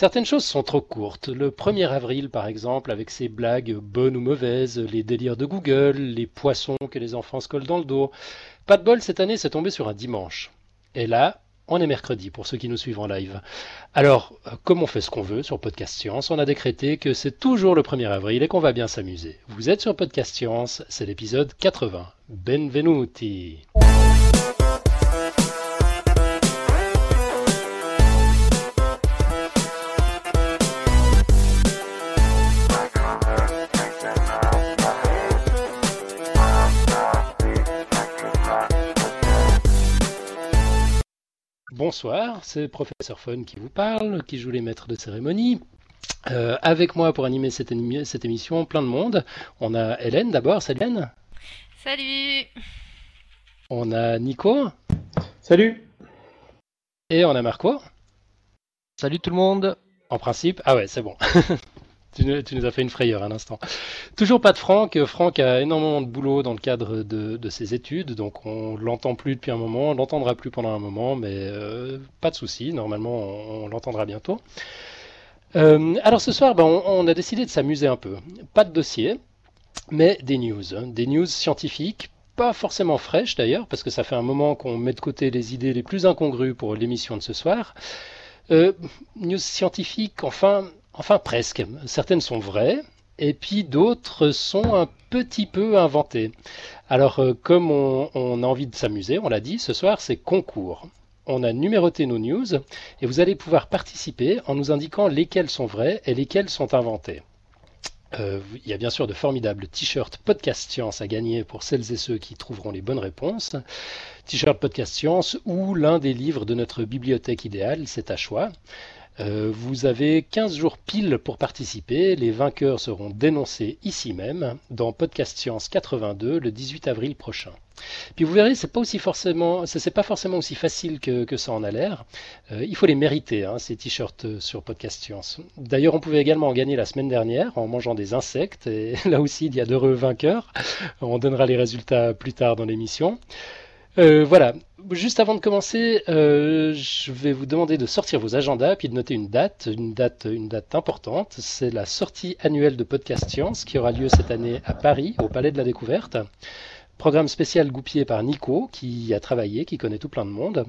Certaines choses sont trop courtes. Le 1er avril, par exemple, avec ses blagues bonnes ou mauvaises, les délires de Google, les poissons que les enfants se collent dans le dos. Pas de bol, cette année, c'est tombé sur un dimanche. Et là, on est mercredi pour ceux qui nous suivent en live. Alors, euh, comme on fait ce qu'on veut sur Podcast Science, on a décrété que c'est toujours le 1er avril et qu'on va bien s'amuser. Vous êtes sur Podcast Science, c'est l'épisode 80. Benvenuti. Bonsoir, c'est Professeur Fun qui vous parle, qui joue les maîtres de cérémonie. Euh, avec moi pour animer cette, émission, plein de monde. On a Hélène d'abord, salut Hélène. Salut. On a Nico. Salut. Et on a Marco. Salut tout le monde. En principe, ah ouais, c'est bon. Tu, nous as fait une frayeur un instant. Toujours pas de Franck. Franck a énormément de boulot dans le cadre de, ses études, donc on l'entend plus depuis un moment, on l'entendra plus pendant un moment, mais euh, pas de souci. Normalement, on, l'entendra bientôt. Euh, alors ce soir, ben, on, a décidé de s'amuser un peu. Pas de dossier, mais des news, hein. des news scientifiques, pas forcément fraîches d'ailleurs, parce que ça fait un moment qu'on met de côté les idées les plus incongrues pour l'émission de ce soir. Euh, news scientifiques, enfin, Enfin presque. Certaines sont vraies et puis d'autres sont un petit peu inventées. Alors euh, comme on, a envie de s'amuser, on l'a dit, ce soir c'est concours. On a numéroté nos news et vous allez pouvoir participer en nous indiquant lesquelles sont vraies et lesquelles sont inventées. Euh, il y a bien sûr de formidables t-shirts Podcast Science à gagner pour celles et ceux qui trouveront les bonnes réponses. T-shirt Podcast Science ou l'un des livres de notre bibliothèque idéale, c'est à choix. Euh, vous avez 15 jours pile pour participer. Les vainqueurs seront dénoncés ici même, dans Podcast Science 82, le 18 avril prochain. Puis vous verrez, c'est pas aussi forcément, c'est pas forcément aussi facile que, ça en a l'air. Euh, il faut les mériter, hein, ces t-shirts euh, sur Podcast Science. D'ailleurs, on pouvait également en gagner la semaine dernière en mangeant des insectes. Et là aussi, il y a d'heureux vainqueurs. On donnera les résultats plus tard dans l'émission. Euh, voilà, juste avant de commencer, euh, je vais vous demander de sortir vos agendas puis de noter une date, une date, importante. C'est la sortie annuelle de Podcast Science qui aura lieu cette année à Paris, au Palais de la Découverte. Programme spécial goupillé par Nico, qui a travaillé, qui connaît tout plein de monde.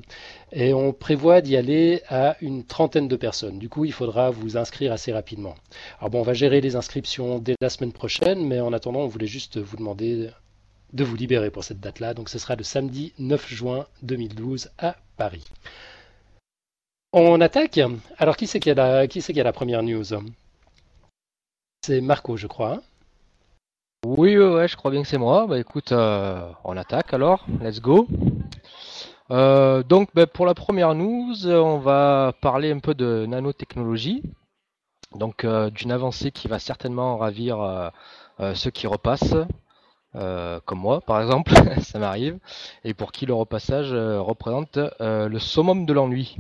Et on prévoit d'y aller à une trentaine de personnes. Du coup, il faudra vous inscrire assez rapidement. Alors bon, on va gérer les inscriptions dès la semaine prochaine, mais en attendant, on voulait juste vous demander de vous libérer pour cette date-là. Donc ce sera le samedi 9 juin 2012 à Paris. On attaque. Alors qui c'est qui a la, qui qui a la première news? C'est Marco, je crois. Hein? Oui, ouais, je crois bien que c'est moi. Bah écoute, euh, on attaque alors. Let's go. Euh, donc bah, pour la première news, on va parler un peu de nanotechnologie. Donc euh, d'une avancée qui va certainement ravir ceux qui repassent. Euh, comme moi par exemple, ça m'arrive, et pour qui le repassage euh, représente euh, le summum de l'ennui.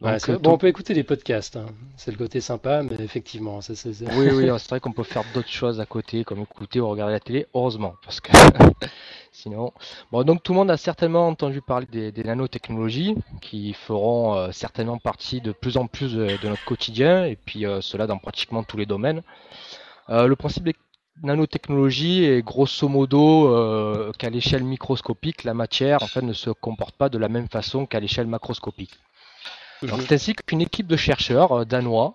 bon, on peut écouter les podcasts, hein. c'est le côté sympa, mais effectivement, c'est oui, oui, c'est vrai qu'on peut faire d'autres choses à côté, comme écouter ou regarder la télé, heureusement, parce que sinon. Bon, donc tout le monde a certainement entendu parler des, nanotechnologies qui feront certainement partie de plus en plus de, notre quotidien, et puis cela dans pratiquement tous les domaines. le principe des nanotechnologie et grosso modo euh, qu'à l'échelle microscopique, la matière en fait ne se comporte pas de la même façon qu'à l'échelle macroscopique. C'est ainsi qu'une équipe de chercheurs euh, danois,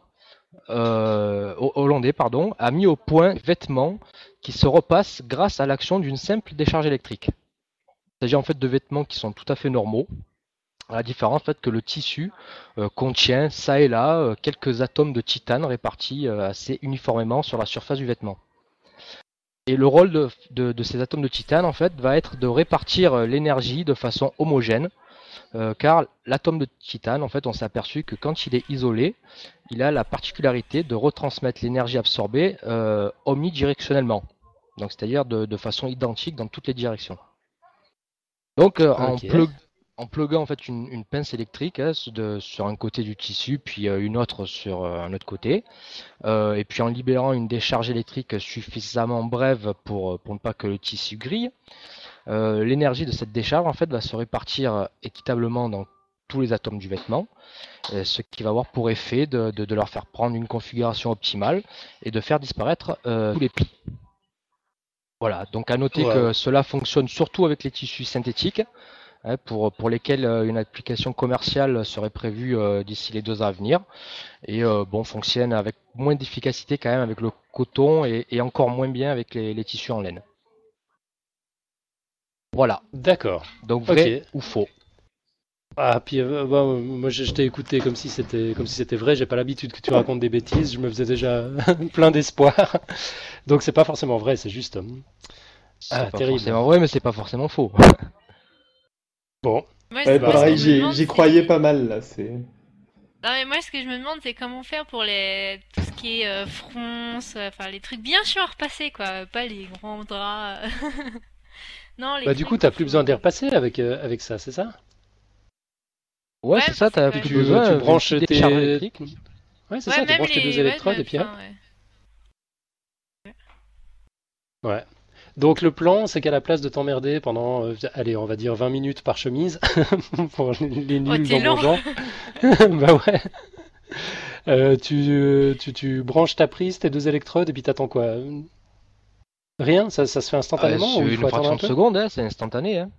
euh, hollandais pardon, a mis au point des vêtements qui se repassent grâce à l'action d'une simple décharge électrique. Il s'agit en fait de vêtements qui sont tout à fait normaux, à la différence en fait que le tissu contient ça et là quelques atomes de titane répartis assez uniformément sur la surface du vêtement. Et le rôle de, ces atomes de titane, en fait, va être de répartir euh, l'énergie de façon homogène, euh, car l'atome de titane, en fait, on s'est aperçu que quand il est isolé, il a la particularité de retransmettre l'énergie absorbée euh, omnidirectionnellement, donc c'est-à-dire de, façon identique dans toutes les directions. Donc, en, en pluguant en fait une, pince électrique hein, sur un côté du tissu, puis euh, une autre sur euh, un autre côté, euh, et puis en libérant une décharge électrique suffisamment brève pour, pour ne pas que le tissu grille, l'énergie de cette décharge en fait va se répartir équitablement dans tous les atomes du vêtement, ce qui va avoir pour effet de, de, leur faire prendre une configuration optimale et de faire disparaître tous les plis. Voilà, donc à noter que cela fonctionne surtout avec les tissus synthétiques, pour, pour lesquels euh, une application commerciale serait prévue euh, d'ici les deux ans à venir. Et euh, bon, fonctionne avec moins d'efficacité quand même avec le coton et, encore moins bien avec les, tissus en laine. Voilà. D'accord. Donc vrai ou faux ah, puis bah, moi je, t'ai écouté comme si c'était comme si c'était vrai. J'ai pas l'habitude que tu racontes des bêtises. Je me faisais déjà plein d'espoir. Donc c'est pas forcément vrai, c'est juste. Ah, pas terrible. forcément vrai, mais c'est pas forcément faux. bon. pareil, j'y croyais pas mal là. C'est. Non mais moi ce que je me demande c'est comment faire pour les tout ce qui est euh, fronce, enfin les trucs bien sûr repassés quoi, pas les grands draps. non les. Bah du coup t'as plus besoin d'y repasser avec euh, avec ça, c'est ça? Ouais, c'est ça, t'as plus besoin. Tu branches tes Ouais, c'est ça, tu branches tes deux électrodes et puis hop. Ouais. Donc le plan, c'est qu'à la place de t'emmerder pendant, euh, allez, on va dire 20 minutes par chemise, pour les oh, nuls oh, dans bah ouais. Euh, tu, tu, tu, branches ta prise, tes deux électrodes, et puis t'attends quoi? Rien? Ça, ça, se fait instantanément ah, ou il faut une fraction de seconde, hein, c'est instantané. Hein.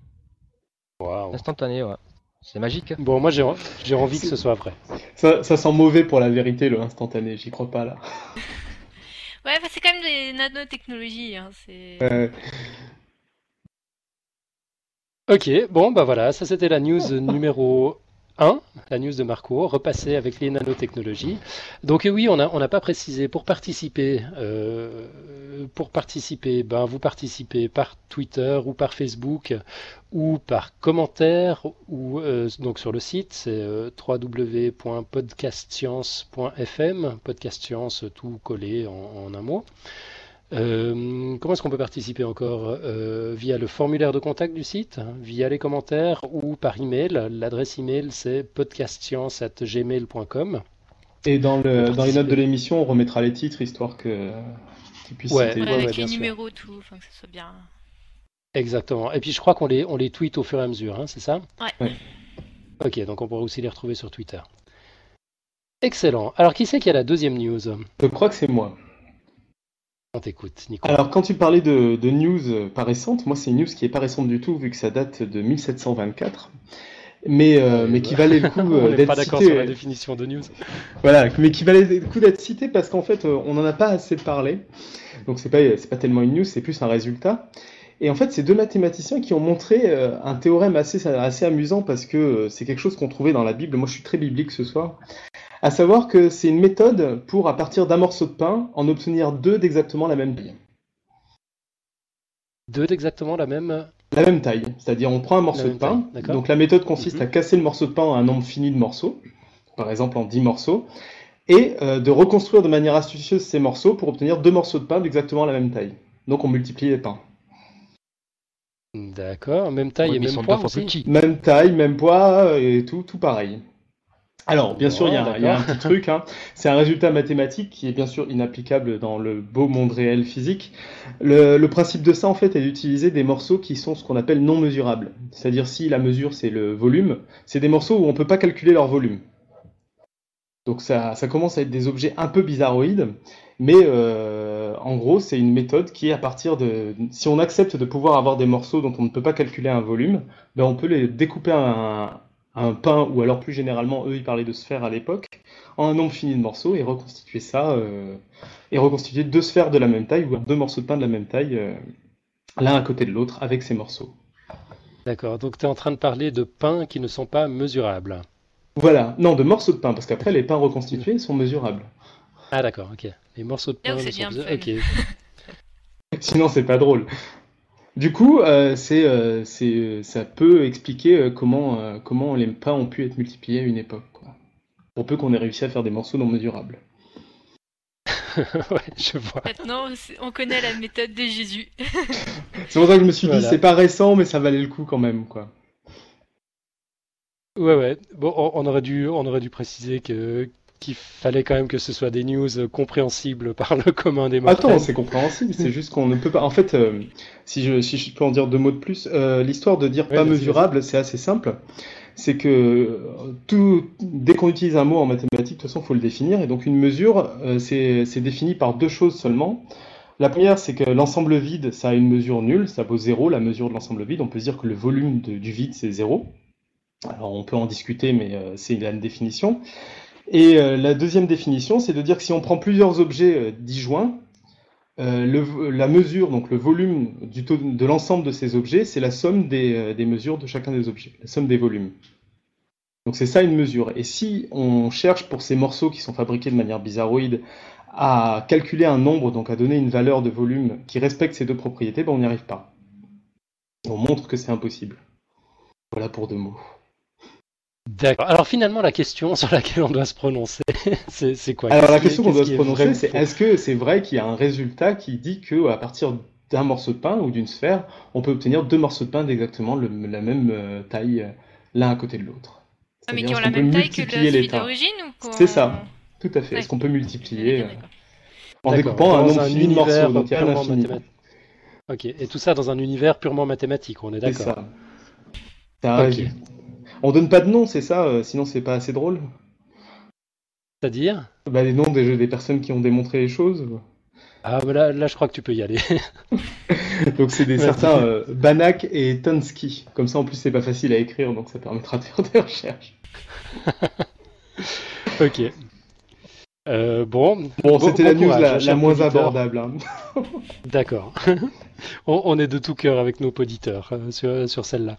Wow. Instantané, ouais. C'est magique. Bon, moi j'ai envie que ce soit vrai. Ça, ça sent mauvais pour la vérité, le instantané, j'y crois pas là. Ouais, c'est quand même des nanotechnologies. Hein, ok, bon, bah voilà, ça c'était la news numéro 1, la news de Marco, repasser avec les nanotechnologies. Donc oui, on n'a pas précisé, pour participer, euh, pour participer, ben, vous participez par Twitter ou par Facebook ou par commentaire ou euh, donc sur le site, c'est euh, www.podcastscience.fm, podcast science tout collé en, un mot. Euh, comment est-ce qu'on peut participer encore Via le formulaire de contact du site, via les commentaires ou par email? L'adresse email c'est podcastscience.gmail.com. Et dans, le, dans les notes de l'émission, on remettra les titres histoire que puissent ouais, avec les numéros, tout, enfin que ce soit bien. Exactement. Et puis je crois qu'on les, on les tweet au fur et à mesure, hein, c'est ça? Ouais. Ok, donc on pourra aussi les retrouver sur Twitter. Excellent. Alors qui c'est qui a la deuxième news? Je crois que c'est moi. On t'écoute, Nico. Alors quand tu parlais de, de news pas récente, moi c'est une news qui est pas récente du tout vu que ça date de 1724 mais, euh, mais qui valait le coup euh, d'être cité. d'accord sur la définition de news. Voilà, mais qui valait le coup d'être cité parce qu'en fait, euh, on n'en a pas assez parlé. Donc c'est pas c'est pas tellement une news, c'est plus un résultat. Et en fait, c'est deux mathématiciens qui ont montré un théorème assez assez amusant parce que c'est quelque chose qu'on trouvait dans la Bible. Moi, je suis très biblique ce soir. À savoir que c'est une méthode pour, à partir d'un morceau de pain, en obtenir deux d'exactement la même taille. Deux d'exactement la même la même taille. C'est-à-dire, on prend un morceau de pain. Donc, la méthode consiste mhm. à casser le morceau de pain en un nombre fini de morceaux, par exemple en 10 morceaux, et euh, de reconstruire de manière astucieuse ces morceaux pour obtenir deux morceaux de pain d'exactement la même taille. Donc, on multiplie les pains. D'accord, même taille et même poids aussi. Même taille, même poids et tout, tout pareil. Alors, bien sûr, il y, a un petit truc. Hein. C'est un résultat mathématique qui est bien sûr inapplicable dans le beau monde réel physique. Le, principe de ça, en fait, est d'utiliser des morceaux qui sont ce qu'on appelle non mesurables. C'est-à-dire, si la mesure, c'est le volume, c'est des morceaux où on ne peut pas calculer leur volume. Donc, ça, commence à être des objets un peu bizarroïdes. Mais euh, en gros, c'est une méthode qui est à partir de... Si on accepte de pouvoir avoir des morceaux dont on ne peut pas calculer un volume, ben on peut les découper un, un pain, ou alors plus généralement, eux, ils parlaient de sphères à l'époque, en un nombre fini de morceaux, et reconstituer ça, euh, et reconstituer deux sphères de la même taille, ou deux morceaux de pain de la même taille, euh, l'un à côté de l'autre, avec ces morceaux. D'accord, donc tu es en train de parler de pains qui ne sont pas mesurables. Voilà, non, de morceaux de pain, parce qu'après, les pains reconstitués sont mesurables. Ah d'accord, ok. Les morceaux de pain ne sont mesurables. Ok. Sinon, c'est pas drôle. Du coup, euh, c'est, euh, c'est, ça peut expliquer euh, comment, comment les pains ont pu être multipliés à une époque. Quoi. Pour peu qu'on ait réussi à faire des morceaux non mesurables. ouais, je vois. Maintenant, on connaît la méthode de Jésus. c'est pour ça que je me suis dit, c'est pas récent, mais ça valait le coup quand même, quoi. Ouais, ouais. Bon, on aurait dû, on aurait dû préciser que qu'il fallait quand même que ce soit des news compréhensibles par le commun des mortels. Attends, c'est compréhensible, c'est juste qu'on ne peut pas. En fait, euh, si, je, si je peux en dire deux mots de plus, euh, l'histoire de dire pas mesurable, c'est assez simple. c'est que tout, dès qu'on utilise un mot en mathématiques, de toute façon, il faut le définir. Et donc une mesure, c'est défini par deux choses seulement. La première, c'est que l'ensemble vide, ça a une mesure nulle, ça vaut zéro, la mesure de l'ensemble vide. On peut dire que le volume du vide, c'est zéro. Alors on peut en discuter, mais c'est une définition. Et la deuxième définition, c'est de dire que si on prend plusieurs objets disjoints, euh, la mesure, donc le volume du de l'ensemble de ces objets, c'est la somme euh, des, mesures de chacun des objets, la somme des volumes. Donc c'est ça une mesure. Et si on cherche pour ces morceaux qui sont fabriqués de manière bizarroïde à calculer un nombre, donc à donner une valeur de volume qui respecte ces deux propriétés, ben on n'y arrive pas. On montre que c'est impossible. Voilà pour deux mots. D'accord. Alors finalement, la question sur laquelle on doit se prononcer, c'est quoi? Alors la question qu'on doit se prononcer, c'est est-ce que c'est vrai qu'il y a un résultat qui dit que à partir d'un morceau de pain ou d'une sphère, on peut obtenir deux morceaux de pain d'exactement la même euh, taille euh, l'un à côté de l'autre? Ah mais qui ont la même taille que celui d'origine ou C'est ça, tout à fait. Est-ce qu'on peut multiplier euh, en découpant un nombre fini de morceaux, donc il y a un Ok, et tout ça dans un univers purement mathématique, on est d'accord. C'est ça. ça on donne pas de nom, c'est ça euh, Sinon, c'est pas assez drôle C'est-à-dire? Bah, les noms des, des personnes qui ont démontré les choses. Ah, bah là, là, je crois que tu peux y aller. donc, c'est des certains euh, Banak et Tonsky. Comme ça, en plus, c'est pas facile à écrire, donc ça permettra de faire des recherches. ok. Euh, bon, bon, c'était la news la, moins abordable. Hein. D'accord. on, est de tout cœur avec nos auditeurs sur, sur celle-là.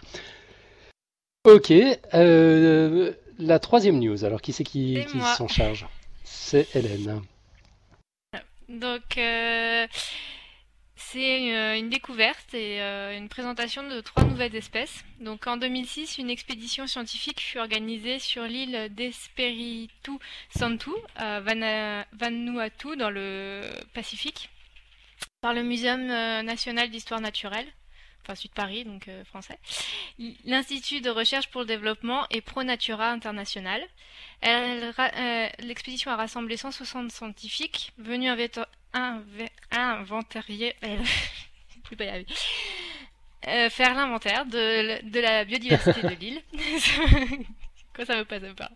Ok, euh, la troisième news, alors qui c'est qui, s'en charge C'est Hélène. Donc, euh, c'est euh, une découverte et une présentation de trois nouvelles espèces. Donc, en 2006, une expédition scientifique fut organisée sur l'île d'Espiritu Santu, à Vanuatu, dans le Pacifique, par le Muséum national d'histoire naturelle enfin Sud Paris, donc euh, français. L'Institut de recherche pour le développement et ProNatura International. Euh, l'expédition a rassemblé 160 scientifiques venus inventarier, euh, faire l'inventaire de, la biodiversité de l'île. Quoi ça me passe pas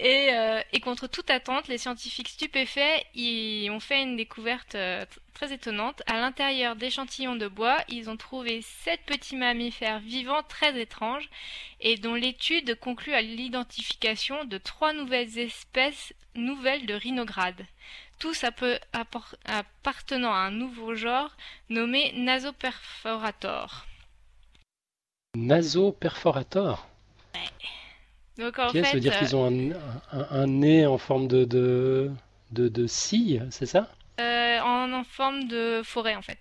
et, euh, et, contre toute attente, les scientifiques stupéfaits y ont fait une découverte euh, très étonnante. À l'intérieur d'échantillons de bois, ils ont trouvé sept petits mammifères vivants très étranges et dont l'étude conclut à l'identification de trois nouvelles espèces nouvelles de rhinogrades. Tous appartenant à un nouveau genre nommé Nasoperforator. Nasoperforator? Ouais. Donc en fait, ça veut dire qu'ils ont un, nez en forme de, de, de, scie, c'est ça? Euh, en, forme de forêt en fait.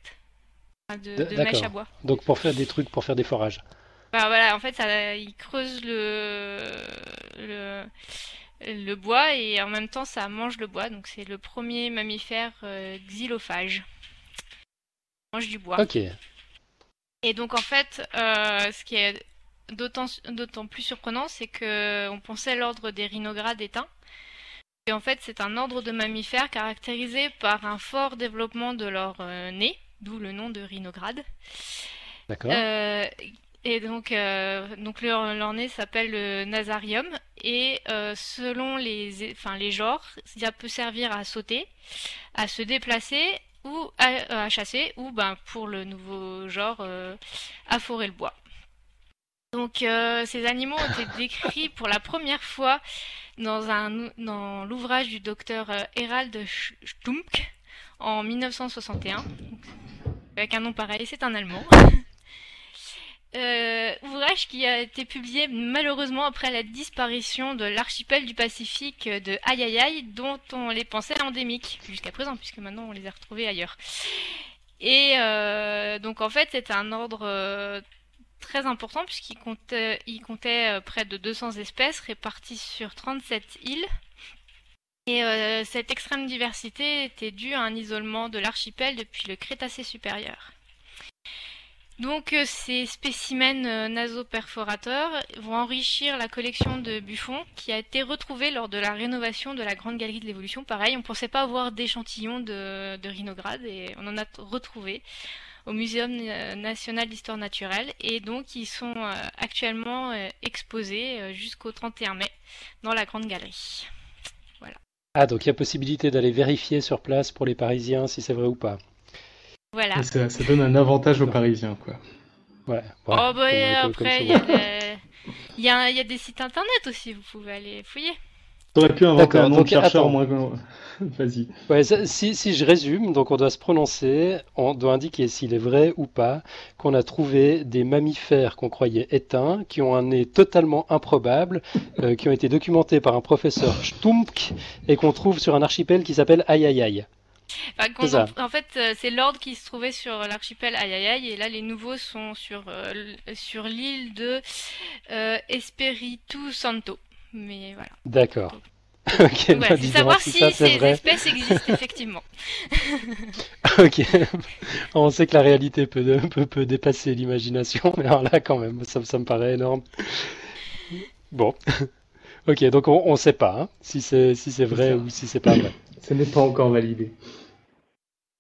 de, mèche à bois. Donc pour faire des trucs, pour faire des forages. Bah voilà, en fait, ça, ils creusent le, le, le, bois et en même temps ça mange le bois. Donc c'est le premier mammifère euh, xylophage. mange du bois. Ok. Et donc en fait, euh, ce qui est d'autant plus surprenant, c'est que on pensait l'ordre des rhinogrades éteints. Et en fait, c'est un ordre de mammifères caractérisé par un fort développement de leur euh, nez, d'où le nom de rhinograde. D'accord. Euh, et donc, euh, donc leur, nez s'appelle le nasarium. Et selon les, enfin, les genres, ça peut servir à sauter, à se déplacer ou à, à chasser, ou ben, pour le nouveau genre, à forer le bois. Donc euh, ces animaux ont été décrits pour la première fois dans, l'ouvrage du docteur euh, Herald Stump en 1961. Avec un nom pareil, c'est un Allemand. Euh, ouvrage qui a été publié malheureusement après la disparition de l'archipel du Pacifique de Ayayay, dont on les pensait endémiques jusqu'à présent, puisque maintenant on les a retrouvés ailleurs. Et donc en fait c'est un ordre très important puisqu'il comptait, comptait euh, près de 200 espèces réparties sur 37 îles. Et euh, cette extrême diversité était due à un isolement de l'archipel depuis le Crétacé supérieur. Donc euh, ces spécimens nasoperforateurs vont enrichir la collection de Buffon qui a été retrouvée lors de la rénovation de la Grande Galerie de l'Évolution. Pareil, on ne pensait pas avoir d'échantillons de, de rhinogrades et on en a retrouvé au Muséum national d'histoire naturelle et donc ils sont actuellement exposés jusqu'au 31 mai dans la grande galerie. Voilà. Ah donc il y a possibilité d'aller vérifier sur place pour les Parisiens si c'est vrai ou pas. Voilà. Ça, donne un avantage aux Parisiens quoi. Ouais. oh bah après il y, a des sites internet aussi, vous pouvez aller fouiller. T'aurais pu inventer un nom de chercheur moins. Vas-y. Ouais, si, si, je résume, donc on doit se prononcer, on doit indiquer s'il est vrai ou pas qu'on a trouvé des mammifères qu'on croyait éteints, qui ont un nez totalement improbable, euh, qui ont été documentés par un professeur Stumpk et qu'on trouve sur un archipel qui s'appelle Ayayaï. en, fait, euh, c'est l'ordre qui se trouvait sur l'archipel Ayayaï et là les nouveaux sont sur, euh, sur l'île de Espiritu Santo. Mais voilà. D'accord. ok, bah, savoir si, ces espèces existent effectivement. ok. On sait que la réalité peut, peut, peut dépasser l'imagination, mais alors là quand même, ça, ça me paraît énorme. Bon. ok, donc on ne sait pas hein, si c'est si c'est vrai ou si c'est pas vrai. Ce n'est pas encore validé.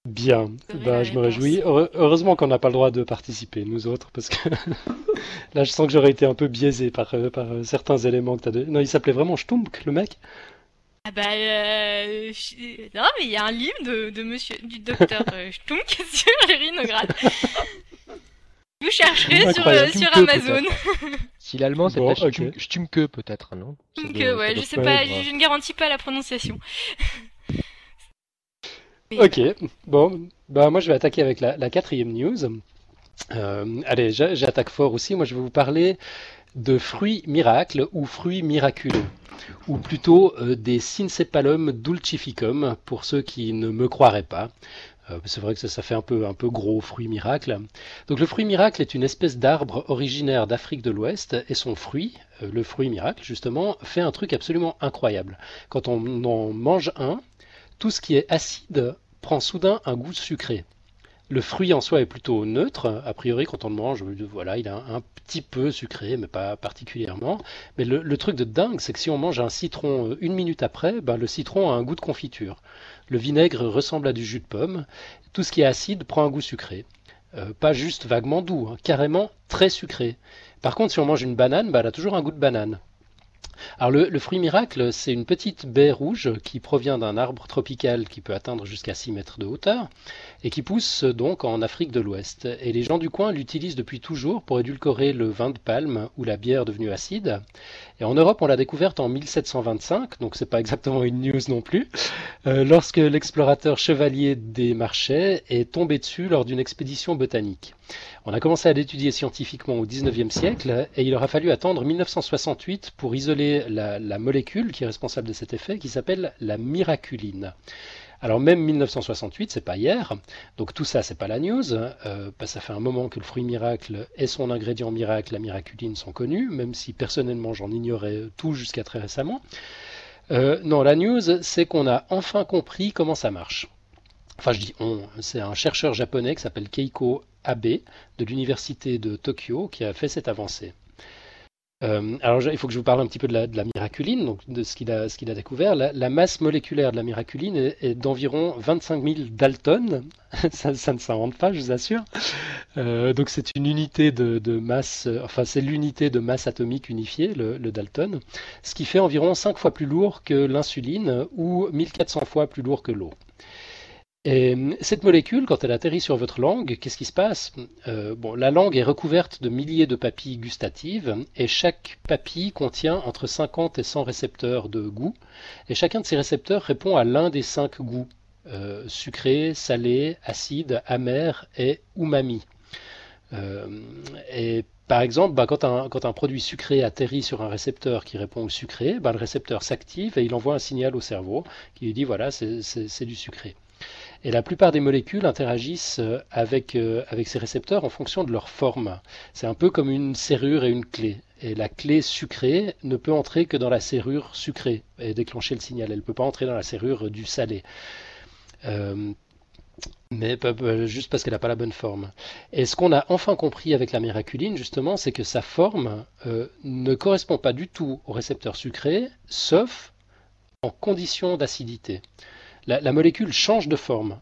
Bien, bah, je me réjouis. Heureusement qu'on n'a pas le droit de participer, nous autres, parce que là je sens que j'aurais été un peu biaisé par, euh, par euh, certains éléments que tu as donné. Non, il s'appelait vraiment Stump, le mec Ah bah, euh, non, mais il y a un livre de, de monsieur, du docteur Stump sur les rhinogrades. Vous chercherez sur, sur Amazon. si l'allemand c'est bon, Stumke peut-être, non? Stumke, ouais, je sais pas, je ne garantis pas la prononciation. Ok, bon, bah moi je vais attaquer avec la, quatrième news. Euh, allez, j'attaque fort aussi. Moi je vais vous parler de fruits miracles ou fruits miraculeux, ou plutôt euh, des Syncepalum dulcificum pour ceux qui ne me croiraient pas. Euh, c'est vrai que ça, ça, fait un peu, un peu gros fruit miracle. Donc le fruit miracle est une espèce d'arbre originaire d'Afrique de l'Ouest et son fruit, le fruit miracle justement, fait un truc absolument incroyable. Quand on en mange un, tout ce qui est acide prend soudain un goût sucré. Le fruit en soi est plutôt neutre, a priori quand on le mange, voilà, il a un, petit peu sucré, mais pas particulièrement. Mais le, truc de dingue, c'est que si on mange un citron euh, une minute après, ben, le citron a un goût de confiture. Le vinaigre ressemble à du jus de pomme. Tout ce qui est acide prend un goût sucré. Euh, pas juste vaguement doux, hein, carrément très sucré. Par contre, si on mange une banane, ben, elle a toujours un goût de banane. Alors le, fruit miracle, c'est une petite baie rouge qui provient d'un arbre tropical qui peut atteindre jusqu'à 6 mètres de hauteur et qui pousse donc en Afrique de l'Ouest. Et les gens du coin l'utilisent depuis toujours pour édulcorer le vin de palme ou la bière devenue acide. Et en Europe, on l'a découverte en 1725, donc c'est pas exactement une news non plus, euh, lorsque l'explorateur chevalier des Marchais est tombé dessus lors d'une expédition botanique. On a commencé à l'étudier scientifiquement au 19e siècle et il aura fallu attendre 1968 pour isoler la, molécule qui est responsable de cet effet qui s'appelle la miraculine. Alors même 1968, c'est pas hier, donc tout ça c'est pas la news. Euh, bah, ça fait un moment que le fruit miracle et son ingrédient miracle, la miraculine, sont connus, même si personnellement j'en ignorais tout jusqu'à très récemment. Euh, non, la news, c'est qu'on a enfin compris comment ça marche. Enfin, je dis on, c'est un chercheur japonais qui s'appelle Keiko Abe de l'université de Tokyo qui a fait cette avancée. Euh, alors, il faut que je vous parle un petit peu de la, miraculine, donc de ce qu'il a, découvert. La, masse moléculaire de la miraculine est, d'environ 25 000 daltons. ça, ça, ne s'invente pas, je vous assure. Euh, donc, c'est une unité de, masse, enfin, c'est l'unité de masse atomique unifiée, le, le, dalton, ce qui fait environ 5 fois plus lourd que l'insuline ou 1400 fois plus lourd que l'eau. Et euh, cette molécule, quand elle atterrit sur votre langue, qu'est-ce qui se passe? Euh, bon, La langue est recouverte de milliers de papilles gustatives et chaque papille contient entre 50 et 100 récepteurs de goût et chacun de ces récepteurs répond à l'un des cinq goûts euh, sucré, salé, acide, amer et umami. et par exemple, bah, quand, un, produit sucré atterrit sur un récepteur qui répond au sucré, bah, le récepteur s'active et il envoie un signal au cerveau qui lui dit voilà, c'est du sucré. Et la plupart des molécules interagissent euh, avec, euh, avec ces récepteurs en fonction de leur forme. C'est un peu comme une serrure et une clé. Et la clé sucrée ne peut entrer que dans la serrure sucrée et déclencher le signal. Elle ne peut pas entrer dans la serrure du salé. Euh, mais juste parce qu'elle n'a pas la bonne forme. Et ce qu'on a enfin compris avec la miraculine, justement, c'est que sa forme ne correspond pas du tout au récepteur sucré, sauf en condition d'acidité. La, molécule change de forme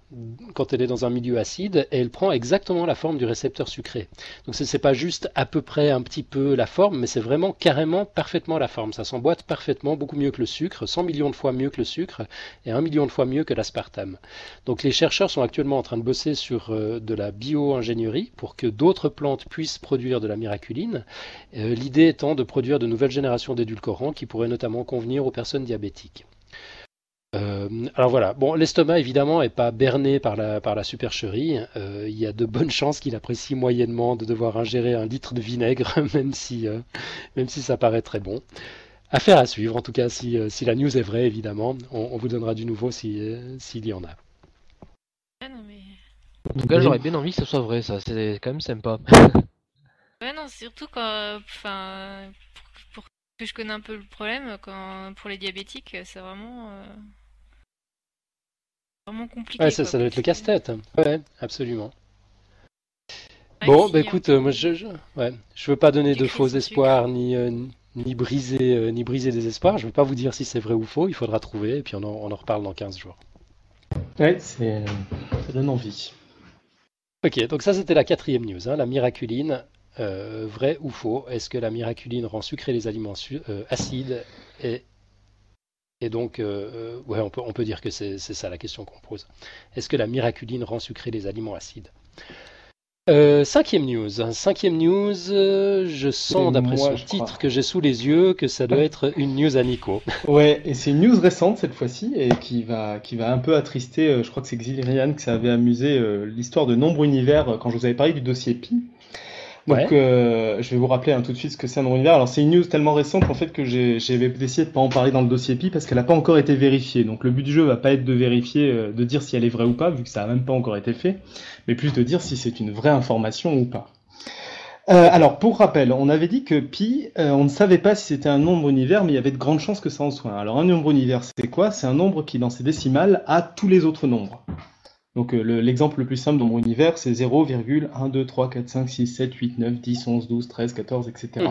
quand elle est dans un milieu acide et elle prend exactement la forme du récepteur sucré. Donc ce n'est pas juste à peu près un petit peu la forme, mais c'est vraiment carrément parfaitement la forme. Ça s'emboîte parfaitement, beaucoup mieux que le sucre, 100 millions de fois mieux que le sucre et 1 million de fois mieux que l'aspartame. Donc les chercheurs sont actuellement en train de bosser sur euh, de la bio-ingénierie pour que d'autres plantes puissent produire de la miraculine. Euh, l'idée étant de produire de nouvelles générations d'édulcorants qui pourraient notamment convenir aux personnes diabétiques. Euh, alors voilà, bon, l'estomac évidemment est pas berné par la, par la supercherie. Euh, il y a de bonnes chances qu'il apprécie moyennement de devoir ingérer un litre de vinaigre, même si, euh, même si ça paraît très bon. Affaire à suivre, en tout cas, si, si la news est vraie, évidemment. On, vous donnera du nouveau s'il y en a. Ah en tout cas, j'aurais bien envie que ce soit vrai, ça. C'est quand même sympa. ouais, non, surtout quand. Enfin, pour, que je connais un peu le problème, quand, pour les diabétiques, c'est vraiment vraiment compliqué. Ouais, ça, ça doit être le casse-tête. Ouais, absolument. bon, bah écoute, euh, moi je, je, ouais, je veux pas donner de faux espoirs ni, euh, ni, briser, euh, ni briser des espoirs. Je veux pas vous dire si c'est vrai ou faux. Il faudra trouver et puis on en, on en reparle dans 15 jours. Ouais, c'est, ça donne envie. Ok, donc ça c'était la quatrième news, hein, la miraculine. vrai ou faux Est-ce que la miraculine rend sucré les aliments acides et et donc, euh, euh, ouais, on peut, on peut dire que c'est ça la question qu'on pose. Est-ce que la miraculine rend sucré les aliments acides? Euh, cinquième news. Cinquième news, je sens d'après son titre que j'ai sous les yeux que ça doit être une news à Nico. Ouais, et c'est une news récente cette fois-ci et qui va, qui va un peu attrister, je crois que c'est Xilian qui avait amusé l'histoire de Nombre Univers quand je vous avais parlé du dossier Pi. Donc, euh, je vais vous rappeler hein, tout de suite ce que c'est un nombre univers. Alors, c'est une news tellement récente en fait que j'ai décidé de pas en parler dans le dossier Pi parce qu'elle n'a pas encore été vérifiée. Donc, le but du jeu va pas être de vérifier, euh, de dire si elle est vraie ou pas, vu que ça a même pas encore été fait, mais plus de dire si c'est une vraie information ou pas. Euh, alors, pour rappel, on avait dit que pi, euh, on ne savait pas si c'était un nombre univers, mais il y avait de grandes chances que ça en soit. Alors, un nombre univers, c'est quoi? C'est un nombre qui, dans ses décimales, a tous les autres nombres. Donc euh, l'exemple le, plus simple dans mon univers, c'est 0,1, 2, 3, 4, 5, 6, 7, 8, 9, 10, 11, 12, 13, 14, etc.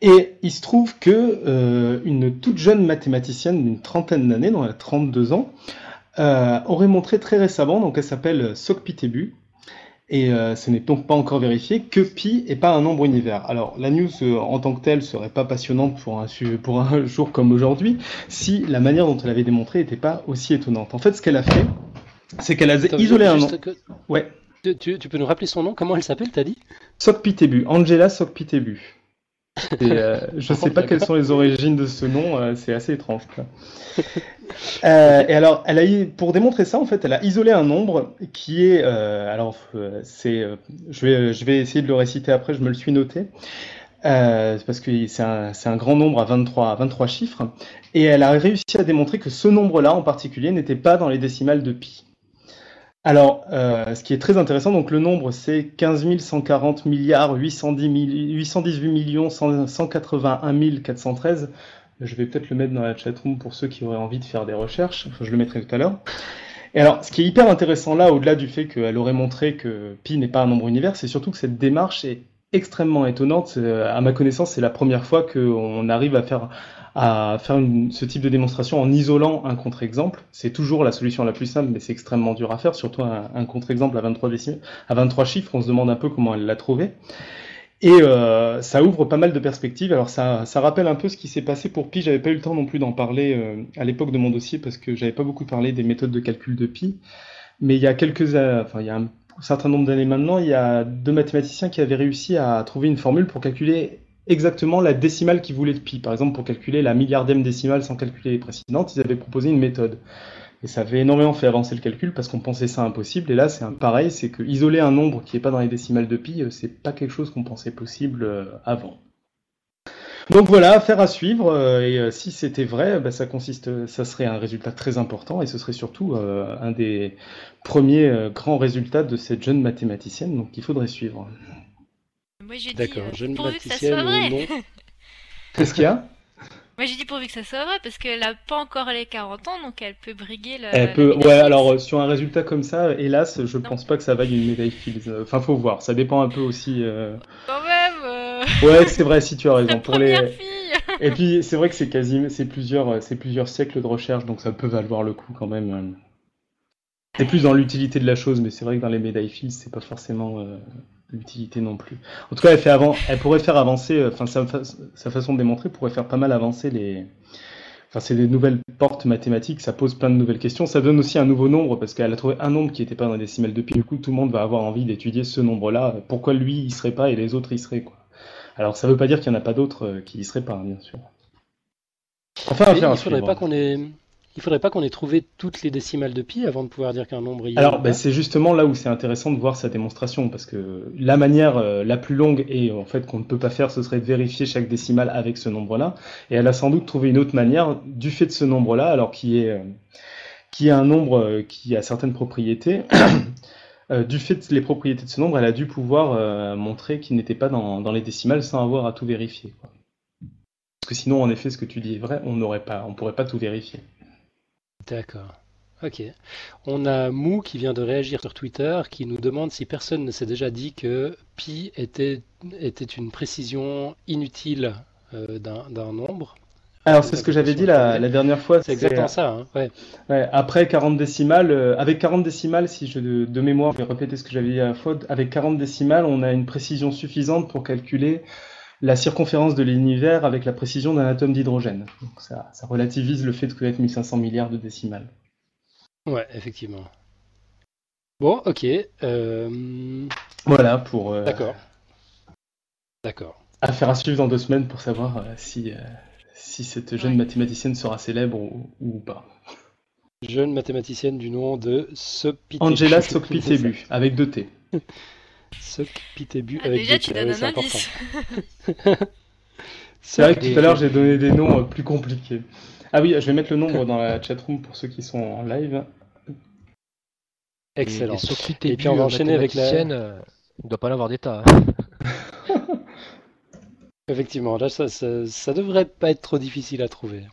Et il se trouve que euh, une toute jeune mathématicienne d'une trentaine d'années, dont elle a 32 ans, euh, aurait montré très récemment, donc elle s'appelle Sokpitebu, et ce n'est donc pas encore vérifié, que pi n'est pas un nombre univers. Alors la news en tant que telle serait pas passionnante pour un, pour un jour comme aujourd'hui, si la manière dont elle avait démontré n'était pas aussi étonnante. En fait, ce qu'elle a fait, c'est qu'elle a isolé un nom. Ouais. Tu, peux nous rappeler son nom? Comment elle s'appelle, t'as dit? Sokpitebu, Angela Sokpitebu. Euh, je ne sais pas quelles sont les origines de ce nom, euh, c'est assez étrange. Euh, et alors, elle a, pour démontrer ça, en fait, elle a isolé un nombre qui est, alors, c'est, je vais, je vais essayer de le réciter après, je me le suis noté. parce que c'est un, un, grand nombre à 23, à 23 chiffres, et elle a réussi à démontrer que ce nombre-là en particulier n'était pas dans les décimales de pi. Alors, euh, ce qui est très intéressant, donc le nombre c'est 15 140 milliards 810 818 millions 181 413. Je vais peut-être le mettre dans la chatroom pour ceux qui auraient envie de faire des recherches. Je le mettrai tout à l'heure. Et alors, ce qui est hyper intéressant là, au-delà du fait qu'elle aurait montré que pi n'est pas un nombre univers, c'est surtout que cette démarche est extrêmement étonnante. Euh, à ma connaissance, c'est la première fois qu'on arrive à faire à faire ce type de démonstration en isolant un contre-exemple. C'est toujours la solution la plus simple, mais c'est extrêmement dur à faire, surtout un, contre-exemple à 23 à 23 chiffres. On se demande un peu comment elle l'a trouvé. Et euh, ça ouvre pas mal de perspectives. Alors ça, rappelle un peu ce qui s'est passé pour Pi. J'avais pas eu le temps non plus d'en parler euh, à l'époque de mon dossier parce que j'avais pas beaucoup parlé des méthodes de calcul de Pi. Mais il y a quelques, euh, enfin il y a un certain nombre d'années maintenant, il y a deux mathématiciens qui avaient réussi à trouver une formule pour calculer exactement la décimale qu'ils voulaient de pi. Par exemple, pour calculer la milliardième décimale sans calculer les précédentes, ils avaient proposé une méthode. Et ça avait énormément fait avancer le calcul parce qu'on pensait ça impossible. Et là, c'est pareil, c'est que isoler un nombre qui n'est pas dans les décimales de pi, euh, c'est pas quelque chose qu'on pensait possible euh, avant. Donc voilà, affaire à suivre. Euh, et si c'était vrai, bah, ça ça serait un résultat très important et ce serait surtout un des premiers grands résultats de cette jeune mathématicienne. Donc il faudrait suivre. Moi j'ai dit euh, pourvu que ça soit vrai. Qu'est-ce qu'il y a? Moi j'ai dit pourvu que ça soit vrai parce qu'elle n'a pas encore les 40 ans donc elle peut briguer la. Elle peut. Ouais, alors euh, sur un résultat comme ça, hélas, je pense pas que ça vaille une médaille Fields. Enfin, faut voir. Ça dépend un peu aussi. Euh, Quand même. Ouais, c'est vrai si tu as raison. pour les. Fille. Et puis c'est vrai que c'est quasi, c'est plusieurs, c'est plusieurs siècles de recherche, donc ça peut valoir le coup quand même. C'est plus dans l'utilité de la chose, mais c'est vrai que dans les médailles fils, c'est pas forcément euh, l'utilité non plus. En tout cas, elle, fait avant, elle pourrait faire avancer, euh, enfin sa, sa, façon de démontrer pourrait faire pas mal avancer les. Enfin, c'est des nouvelles portes mathématiques, ça pose plein de nouvelles questions. Ça donne aussi un nouveau nombre parce qu'elle a trouvé un nombre qui n'était pas dans les décimales de pi. Du coup, tout le monde va avoir envie d'étudier ce nombre-là. Pourquoi lui, il serait pas et les autres, y seraient quoi. Alors, ça veut pas dire qu'il n'y en a pas d'autres euh, qui y seraient pas, hein, bien sûr. Enfin, il faudrait pas qu'on ait il faudrait pas qu'on ait trouvé toutes les décimales de pi avant de pouvoir dire qu'un nombre y Alors, ben, c'est justement là où c'est intéressant de voir sa démonstration, parce que la manière euh, la plus longue et en fait qu'on ne peut pas faire, ce serait de vérifier chaque décimale avec ce nombre-là. Et elle a sans doute trouvé une autre manière du fait de ce nombre-là, alors qui est euh, qui est un nombre euh, qui a certaines propriétés. du fait des propriétés de ce nombre, elle a dû pouvoir montrer qu'il n'était pas dans, dans, les décimales sans avoir à tout vérifier. Quoi. Parce que sinon, en effet, ce que tu dis est vrai, on n'aurait pas, on pourrait pas tout vérifier. D'accord. Ok. On a Mou qui vient de réagir sur Twitter qui nous demande si personne ne s'est déjà dit que pi était, était une précision inutile euh, d'un nombre. Alors c'est ce que j'avais dit la, dernière fois. C'est exactement ça. Hein, ouais. Ouais, après 40 décimales, euh, avec 40 décimales, si je de, de mémoire, je vais répéter ce que j'avais dit la fois, avec 40 décimales, on a une précision suffisante pour calculer la circonférence de l'univers avec la précision d'un atome d'hydrogène. Donc ça, ça, relativise le fait de connaître 1500 milliards de décimales. Ouais, effectivement. Bon, ok. Euh, voilà pour. Euh, D'accord. D'accord. Affaire à suivre dans deux semaines pour savoir euh, si, si cette jeune mathématicienne sera célèbre ou, pas. Jeune mathématicienne du nom de Sopitebu. Angela Sopitebu, avec deux T. Socpitebu ah, avec déjà, tu donnes un indice. C'est vrai que tout à l'heure j'ai donné des noms euh, plus compliqués. Ah oui, je vais mettre le nombre dans la chatroom pour ceux qui sont en live. Excellent. Et, puis on va enchaîner avec la. Euh, il ne doit pas l'avoir d'état. Effectivement, là ça, ça, devrait pas être trop difficile à trouver.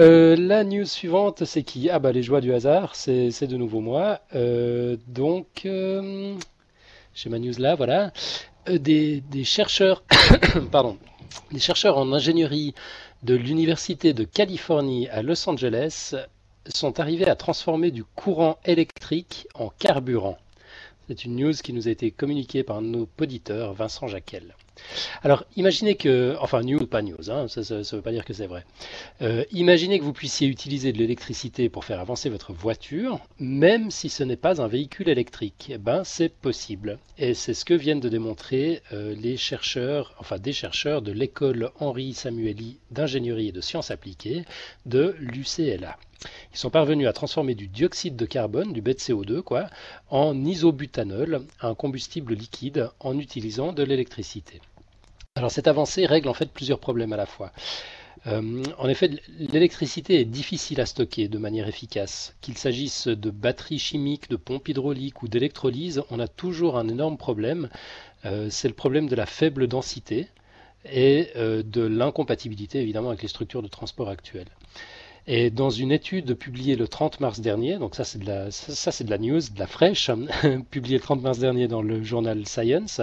Euh, la news suivante, c'est qui? Ah bah les joies du hasard, c'est de nouveau moi. donc, chez ma là, voilà, euh, des, chercheurs, pardon, des chercheurs en ingénierie de l'université de Californie à Los Angeles sont arrivés à transformer du courant électrique en carburant. C'est une news qui nous a été communiquée par nos auditeurs, Vincent Jacquel. Alors, imaginez que, enfin, news ou pas news, hein, ça ne veut pas dire que c'est vrai. Euh, imaginez que vous puissiez utiliser de l'électricité pour faire avancer votre voiture, même si ce n'est pas un véhicule électrique. Eh ben, c'est possible. Et c'est ce que viennent de démontrer euh, les chercheurs, enfin des chercheurs de l'école Henri Samueli d'ingénierie et de sciences appliquées de l'UCLA. Ils sont parvenus à transformer du dioxyde de carbone, du BCO2, quoi, en isobutanol, un combustible liquide, en utilisant de l'électricité. Alors cette avancée règle en fait plusieurs problèmes à la fois. Euh, en effet, l'électricité est difficile à stocker de manière efficace. Qu'il s'agisse de batteries chimiques, de pompes hydrauliques ou d'électrolyse, on a toujours un énorme problème. Euh, c'est le problème de la faible densité et euh, de l'incompatibilité évidemment avec les structures de transport actuelles. Et dans une étude publiée le 30 mars dernier, donc ça c'est de la, ça, c'est de la news, de la fraîche, publiée le 30 mars dernier dans le journal Science,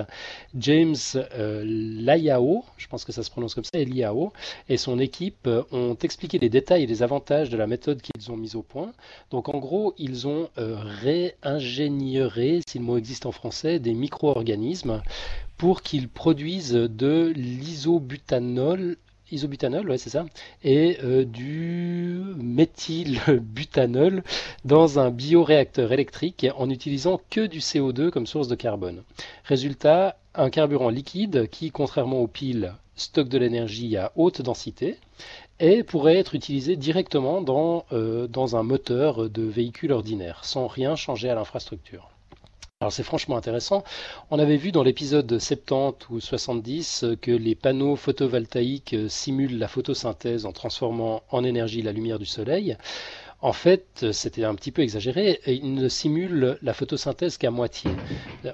James euh, Liao, je pense que ça se prononce comme ça, Liao, et son équipe euh, ont expliqué les détails et les avantages de la méthode qu'ils ont mise au point. Donc en gros, ils ont euh, réingénieré, si le mot existe en français, des micro-organismes pour qu'ils produisent de l'isobutanol isobutanol, ouais, c'est ça, et euh, du méthylbutanol dans un bioréacteur électrique en utilisant que du CO2 comme source de carbone. Résultat, un carburant liquide qui, contrairement aux piles, stocke de l'énergie à haute densité et pourrait être utilisé directement dans, euh, dans un moteur de véhicule ordinaire, sans rien changer à l'infrastructure. Alors c'est franchement intéressant. On avait vu dans l'épisode 70 ou 70 que les panneaux photovoltaïques simulent la photosynthèse en transformant en énergie la lumière du soleil. En fait, c'était un petit peu exagéré, il ne simule la photosynthèse qu'à moitié.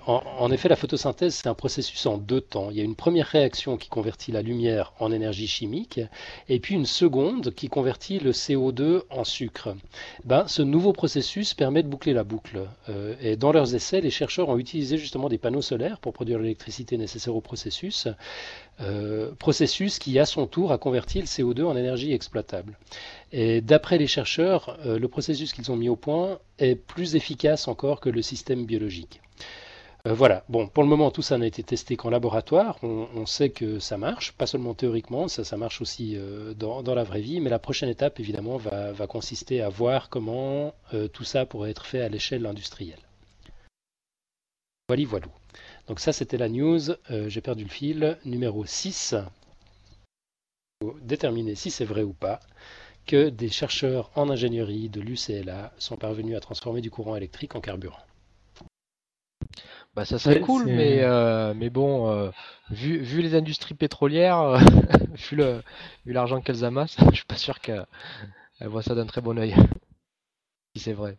En, effet, la photosynthèse, c'est un processus en deux temps. Il y a une première réaction qui convertit la lumière en énergie chimique, et puis une seconde qui convertit le CO2 en sucre. Ben, ce nouveau processus permet de boucler la boucle. Euh, et dans leurs essais, les chercheurs ont utilisé justement des panneaux solaires pour produire l'électricité nécessaire au processus. Processus qui à son tour a converti le CO2 en énergie exploitable. Et d'après les chercheurs, le processus qu'ils ont mis au point est plus efficace encore que le système biologique. Euh, voilà, bon, pour le moment, tout ça n'a été testé qu'en laboratoire. On, sait que ça marche, pas seulement théoriquement, ça, marche aussi euh, dans, la vraie vie. Mais la prochaine étape, évidemment, va, consister à voir comment euh, tout ça pourrait être fait à l'échelle industrielle. Voilà, voilà. Donc ça, c'était la news. J'ai perdu le fil. Numéro 6. Faut déterminer si c'est vrai ou pas que des chercheurs en ingénierie de l'UCLA sont parvenus à transformer du courant électrique en carburant. Bah ça serait cool, mais, euh, mais bon, euh, vu, vu les industries pétrolières, euh, vu le vu l'argent qu'elles amassent, je suis pas sûr qu'elles voient ça d'un très bon oeil. si c'est vrai.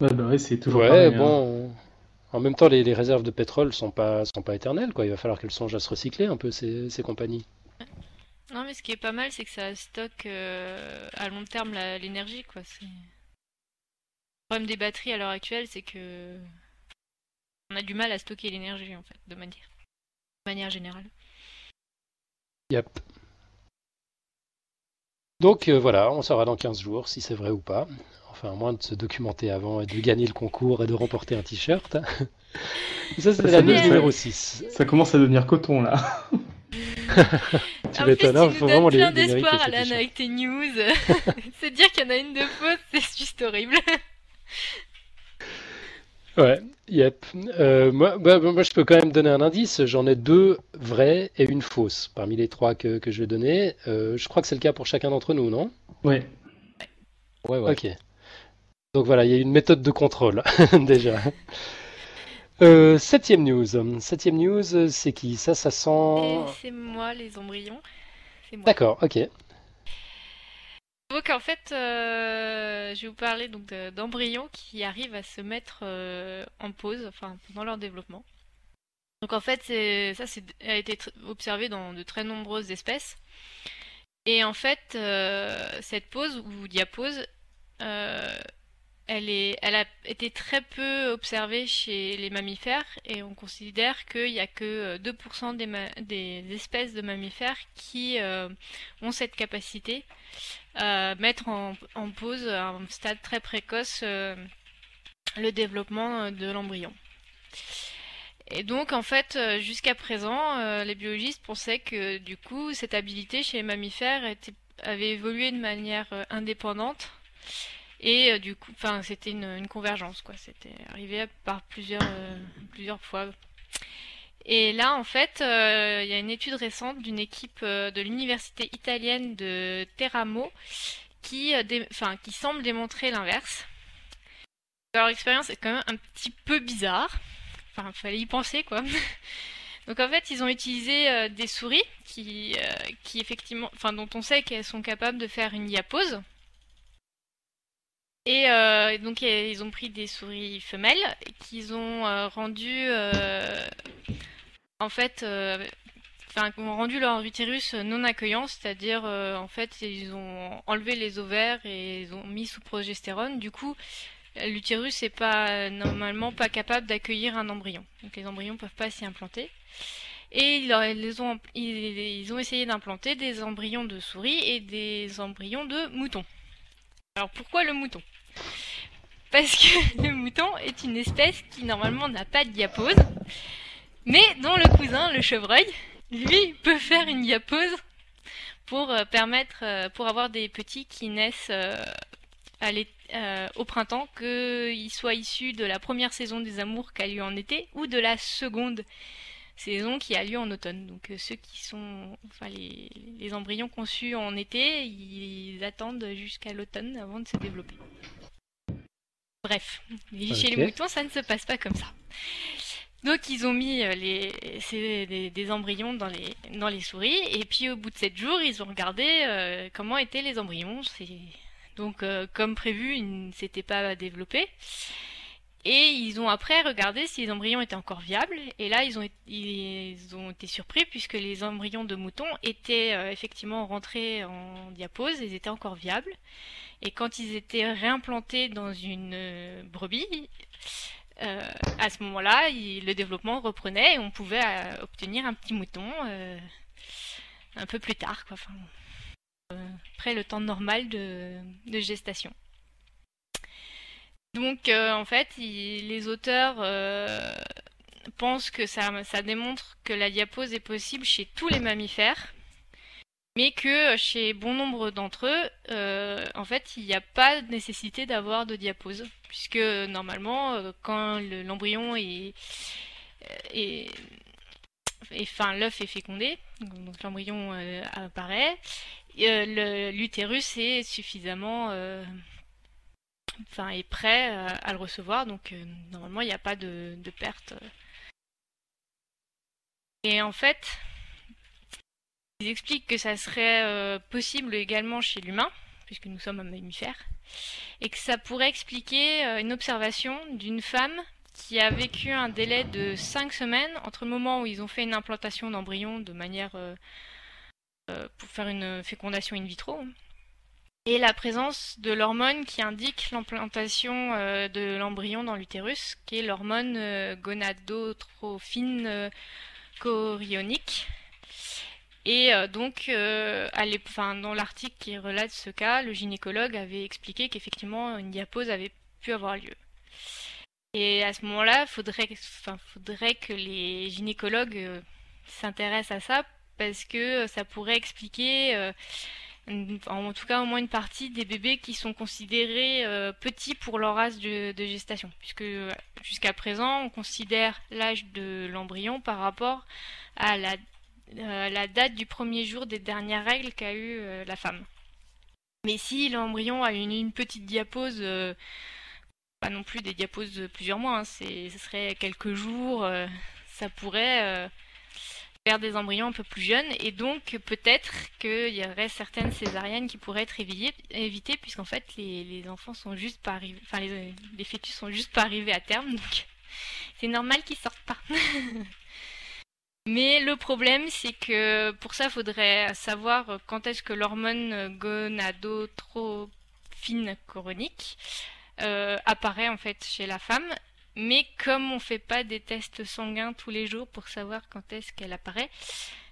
Ouais, bah c'est toujours ouais, hein. bon. En même temps, les, les, réserves de pétrole sont pas sont pas éternelles, quoi. Il va falloir qu'elles songent à se recycler un peu ces, ces compagnies. Non, mais ce qui est pas mal, c'est que ça stocke à long terme l'énergie, quoi. Le problème des batteries à l'heure actuelle, c'est que on a du mal à stocker l'énergie en fait, de manière, de manière générale. Yep. Donc euh, voilà, on saura dans 15 jours si c'est vrai ou pas. Enfin, à moins de se documenter avant et de gagner le concours et de remporter un t-shirt. ça, c'est la news numéro 6. Ça commence à devenir coton là. tu m'étonnes, il faut vraiment plein d'espoir, Alan, avec tes news. c'est dire qu'il y en a une de fausse, c'est juste horrible. Ouais, yep. Euh, moi, bah, moi, je peux quand même donner un indice. J'en ai deux vraies et une fausse parmi les trois que, que je vais donner. Euh, je crois que c'est le cas pour chacun d'entre nous, non? Oui. Ouais, ouais. Ok. Donc voilà, il y a une méthode de contrôle déjà. Euh, septième news. Septième news, c'est qui? Ça, ça sent. C'est moi, les embryons. D'accord, ok. Donc en fait, euh, je vais vous parler donc d'embryons qui arrivent à se mettre euh, en pause, enfin pendant leur développement. Donc en fait, ça a été observé dans de très nombreuses espèces. Et en fait, euh, cette pause ou diapause, elle, a été très peu observée chez les mammifères et on considère qu'il n'y a que 2% des, des, espèces de mammifères qui ont cette capacité mettre en, pause à un stade très précoce euh, le développement euh, de l'embryon. Et donc en fait, euh, jusqu'à présent, les biologistes pensaient que du coup, cette habilité chez les mammifères avait évolué de manière indépendante. Et du coup, enfin, c'était une, convergence, quoi. C'était arrivé par plusieurs, plusieurs fois. Et là, en fait, euh, il y a une étude récente d'une équipe euh, de l'université italienne de Teramo qui, euh, qui semble démontrer l'inverse. Leur expérience est quand même un petit peu bizarre. Enfin, fallait y penser, quoi. Donc en fait, ils ont utilisé des souris qui, qui effectivement, enfin, dont on sait qu'elles sont capables de faire une diapose. Et donc ils ont pris des souris femelles qu'ils ont rendues en fait, euh, enfin, ont rendu leur utérus non accueillant, c'est-à-dire euh, en fait ils ont enlevé les ovaires et ils ont mis sous progestérone. Du coup, l'utérus n'est pas normalement pas capable d'accueillir un embryon. Donc les embryons peuvent pas s'y implanter. Et ils ont essayé d'implanter des embryons de souris et des embryons de moutons. Alors pourquoi le mouton? Parce que le mouton est une espèce qui normalement n'a pas de diapose. Mais dont le cousin, le chevreuil, lui, peut faire une diapose pour euh, permettre, euh, pour avoir des petits qui naissent euh, au printemps, qu'ils soient issus de la première saison des amours qui a lieu en été ou de la seconde saison qui a lieu en automne. Donc ceux qui sont, enfin les, les, embryons conçus en été, ils attendent jusqu'à l'automne avant de se développer. Bref, chez les moutons, ça ne se passe pas comme ça. Donc ils ont mis euh, les, des, embryons dans les, dans les souris et puis au bout de 7 jours ils ont regardé euh, comment étaient les embryons. Donc euh, comme prévu ils ne s'étaient pas développés et ils ont après regardé si les embryons étaient encore viables et là ils ont, ils ont été surpris puisque les embryons de moutons étaient effectivement rentrés en diapose, ils étaient encore viables et quand ils étaient réimplantés dans une brebis à ce moment-là, le développement reprenait et on pouvait obtenir un petit mouton un peu plus tard, quoi. après le temps normal de, gestation. Donc, en fait, les auteurs pensent que ça, démontre que la diapose est possible chez tous les mammifères mais que chez bon nombre d'entre eux, euh, en fait, il n'y a pas de nécessité d'avoir de diapose, puisque normalement, euh, quand l'embryon est, enfin, l'œuf est fécondé, donc l'embryon euh, apparaît, l'utérus est suffisamment, enfin, est prêt à le recevoir, donc normalement, il n'y a pas de, perte. Et en fait, ils expliquent que ça serait euh, possible également chez l'humain, puisque nous sommes un mammifère, et que ça pourrait expliquer euh, une observation d'une femme qui a vécu un délai de 5 semaines entre le moment où ils ont fait une implantation d'embryon de manière euh, pour faire une fécondation in vitro et la présence de l'hormone qui indique l'implantation de l'embryon dans l'utérus, qui est l'hormone gonadotrophine chorionique et euh, donc, euh, dans l'article qui relate ce cas, le gynécologue avait expliqué qu'effectivement une diapose avait pu avoir lieu. Et à ce moment-là, faudrait, faudrait que les gynécologues euh, s'intéressent à ça parce que ça pourrait expliquer, en tout cas au moins une partie des bébés qui sont considérés petits pour leur âge de, gestation, puisque jusqu'à présent on considère l'âge de l'embryon par rapport à la euh, date du premier jour des dernières règles qu'a eu euh, la femme. Mais si l'embryon a une, petite diapose, euh, pas non plus des diaposes de plusieurs mois, hein, ce serait quelques jours, ça pourrait faire des embryons un peu plus jeunes et donc peut-être qu'il y aurait certaines césariennes qui pourraient être évitées puisqu'en fait les, enfants sont juste pas arrivés, enfin les, fœtus sont juste pas arrivés à terme donc c'est normal qu'ils sortent pas. Mais le problème, c'est que pour ça, faudrait savoir quand est-ce que l'hormone gonadotrophine chronique euh, apparaît en fait chez la femme. Mais comme on ne fait pas des tests sanguins tous les jours pour savoir quand est-ce qu'elle apparaît,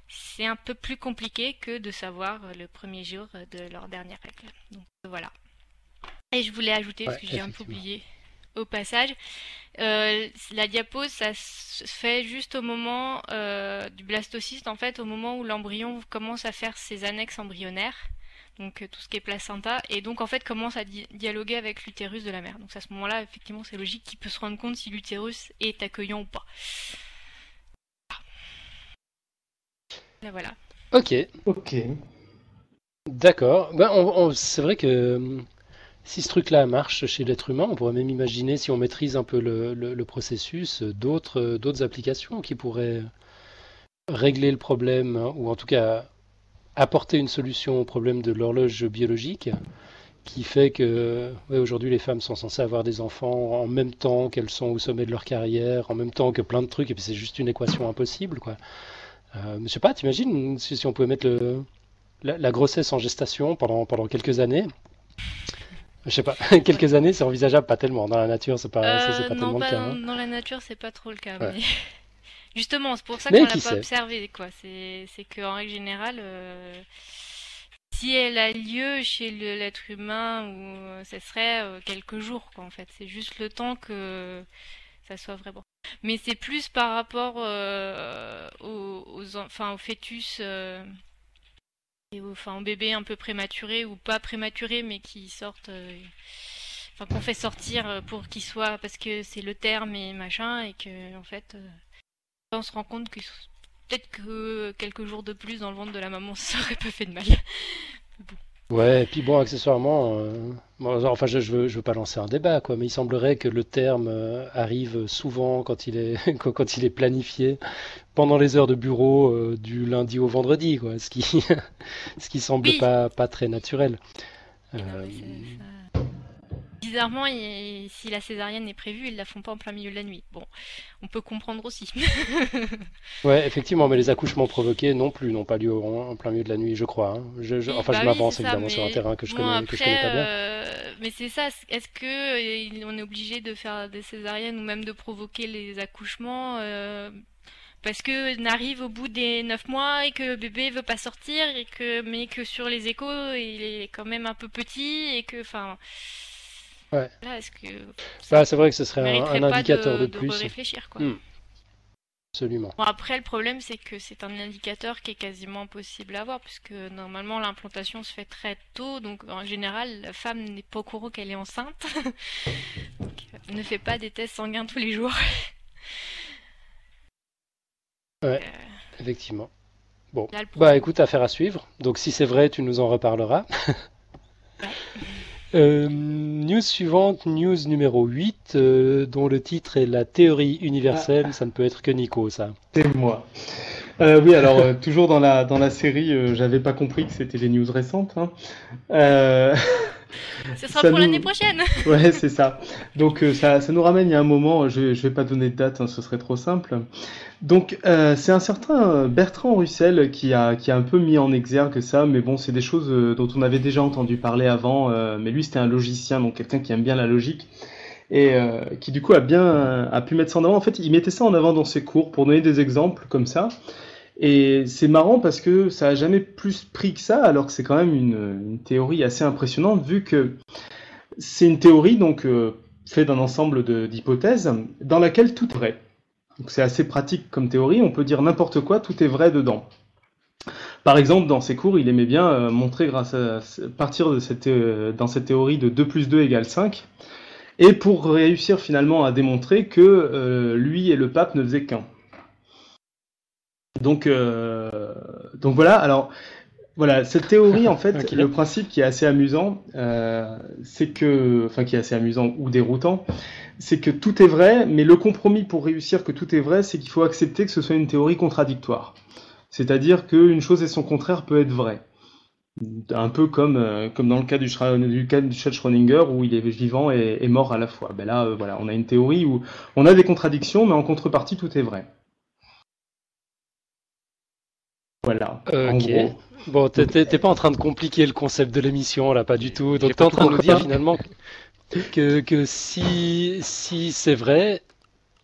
c'est un peu plus compliqué que de savoir le premier jour de leur dernière règle. Donc voilà. Et je voulais ajouter, parce que j'ai un peu oublié au passage, euh, la diapose, ça se fait juste au moment euh, du blastocyste, en fait, au moment où l'embryon commence à faire ses annexes embryonnaires, donc euh, tout ce qui est placenta, et donc en fait commence à dialoguer avec l'utérus de la mère. Donc à ce moment-là, effectivement, c'est logique qu'il peut se rendre compte si l'utérus est accueillant ou pas. Là, voilà. Ok. Ok. D'accord. Ben, c'est vrai que si ce truc-là marche chez l'être humain, on pourrait même imaginer, si on maîtrise un peu le, processus, d'autres, d'autres applications qui pourraient régler le problème, ou en tout cas apporter une solution au problème de l'horloge biologique, qui fait que aujourd'hui les femmes sont censées avoir des enfants en même temps qu'elles sont au sommet de leur carrière, en même temps que plein de trucs, et puis c'est juste une équation impossible. Quoi. Euh, je sais pas, t'imagines si, si on pouvait mettre le, la, grossesse en gestation pendant, pendant quelques années je sais pas, quelques années, c'est envisageable, pas tellement. Dans la nature, c'est pas, pas euh, tellement le cas. Hein. Dans la nature, c'est pas trop le cas. Mais... Justement, c'est pour ça qu'on l'a pas observé, quoi. C'est, c'est qu'en règle générale, euh, si elle a lieu chez l'être humain, ou ce serait euh, quelques jours, quoi, en fait. C'est juste le temps que ça soit vraiment. Mais c'est plus par rapport aux, aux, enfin, aux fœtus enfin, en bébé un peu prématuré ou pas prématuré, mais qui sortent, euh, enfin qu'on fait sortir euh, pour qu'ils soient, parce que c'est le terme et machin, et que en fait, euh, on se rend compte que peut-être que quelques jours de plus dans le ventre de la maman, ça aurait pas fait de mal. Ouais, et puis bon, accessoirement, euh, enfin, je, je, veux, je veux pas lancer un débat, quoi, mais il semblerait que le terme euh, arrive souvent quand il est quand il est planifié pendant les heures de bureau euh, du lundi au vendredi, quoi, ce qui ce qui semble pas pas très naturel. Bizarrement, si la césarienne est prévue, ils la font pas en plein milieu de la nuit. Bon, on peut comprendre aussi. ouais, effectivement, mais les accouchements provoqués non plus n'ont pas lieu en, plein milieu de la nuit, je crois. Hein. Je, enfin, je bah m'avance évidemment sur un terrain que je, connais, que je connais pas bien. Euh, mais c'est ça, est-ce que on est obligé de faire des césariennes ou même de provoquer les accouchements euh, parce que n'arrive au bout des 9 mois et que bébé veut pas sortir et que mais que sur les échos il est quand même un peu petit et que enfin Ouais. est-ce que bah, c'est vrai que ce serait un, indicateur de, plus. réfléchir quoi. Hmm. Absolument. Bon, après, le problème, c'est que c'est un indicateur qui est quasiment impossible à avoir, puisque normalement, l'implantation se fait très tôt, donc en général, la femme n'est pas au courant qu'elle est enceinte. donc, ne fait pas des tests sanguins tous les jours. ouais, euh, effectivement. Bon, bah écoute, affaire à suivre. Donc si c'est vrai, tu nous en reparleras. ouais. Euh, news suivante, news numéro 8, euh, dont le titre est La théorie universelle. Ah. Ça ne peut être que Nico, ça. C'est moi. Euh, oui, alors toujours dans la, dans la série, j'avais pas compris que c'était des news récentes. Hein. Ce sera pour l'année prochaine. ouais, c'est ça. Donc ça, ça, nous ramène il y a un moment, je, je vais pas donner de date, hein, ce serait trop simple. Donc euh, c'est un certain Bertrand Russell qui a, qui a un peu mis en exergue ça, mais bon c'est des choses euh, dont on avait déjà entendu parler avant, euh, mais lui c'était un logicien, donc quelqu'un qui aime bien la logique, et qui du coup a bien a pu mettre ça en avant. En fait il mettait ça en avant dans ses cours pour donner des exemples comme ça, et c'est marrant parce que ça a jamais plus pris que ça, alors que c'est quand même une, théorie assez impressionnante vu que c'est une théorie donc faite d'un ensemble d'hypothèses dans laquelle tout est vrai. Donc c'est assez pratique comme théorie, on peut dire n'importe quoi, tout est vrai dedans. Par exemple, dans ses cours, il aimait bien euh, montrer grâce à partir de cette, euh, dans cette théorie de 2 plus 2 égale 5, et pour réussir finalement à démontrer que euh, lui et le pape ne faisaient qu'un. Donc, donc voilà, alors voilà, cette théorie, en fait, le principe qui est assez amusant, euh, c'est que, enfin, qui est assez amusant ou déroutant, c'est que tout est vrai, mais le compromis pour réussir que tout est vrai, c'est qu'il faut accepter que ce soit une théorie contradictoire. C'est-à-dire qu'une chose et son contraire peut être vrai. Un peu comme, euh, comme dans le cas du, du cas du chat Schrödinger où il est vivant et, mort à la fois. Ben là, euh, voilà, on a une théorie où on a des contradictions, mais en contrepartie, tout est vrai. Voilà. En gros. Bon, t'es pas en train de compliquer le concept de l'émission là, pas du tout. Donc t'es en train de nous dire finalement que, que si, si c'est vrai,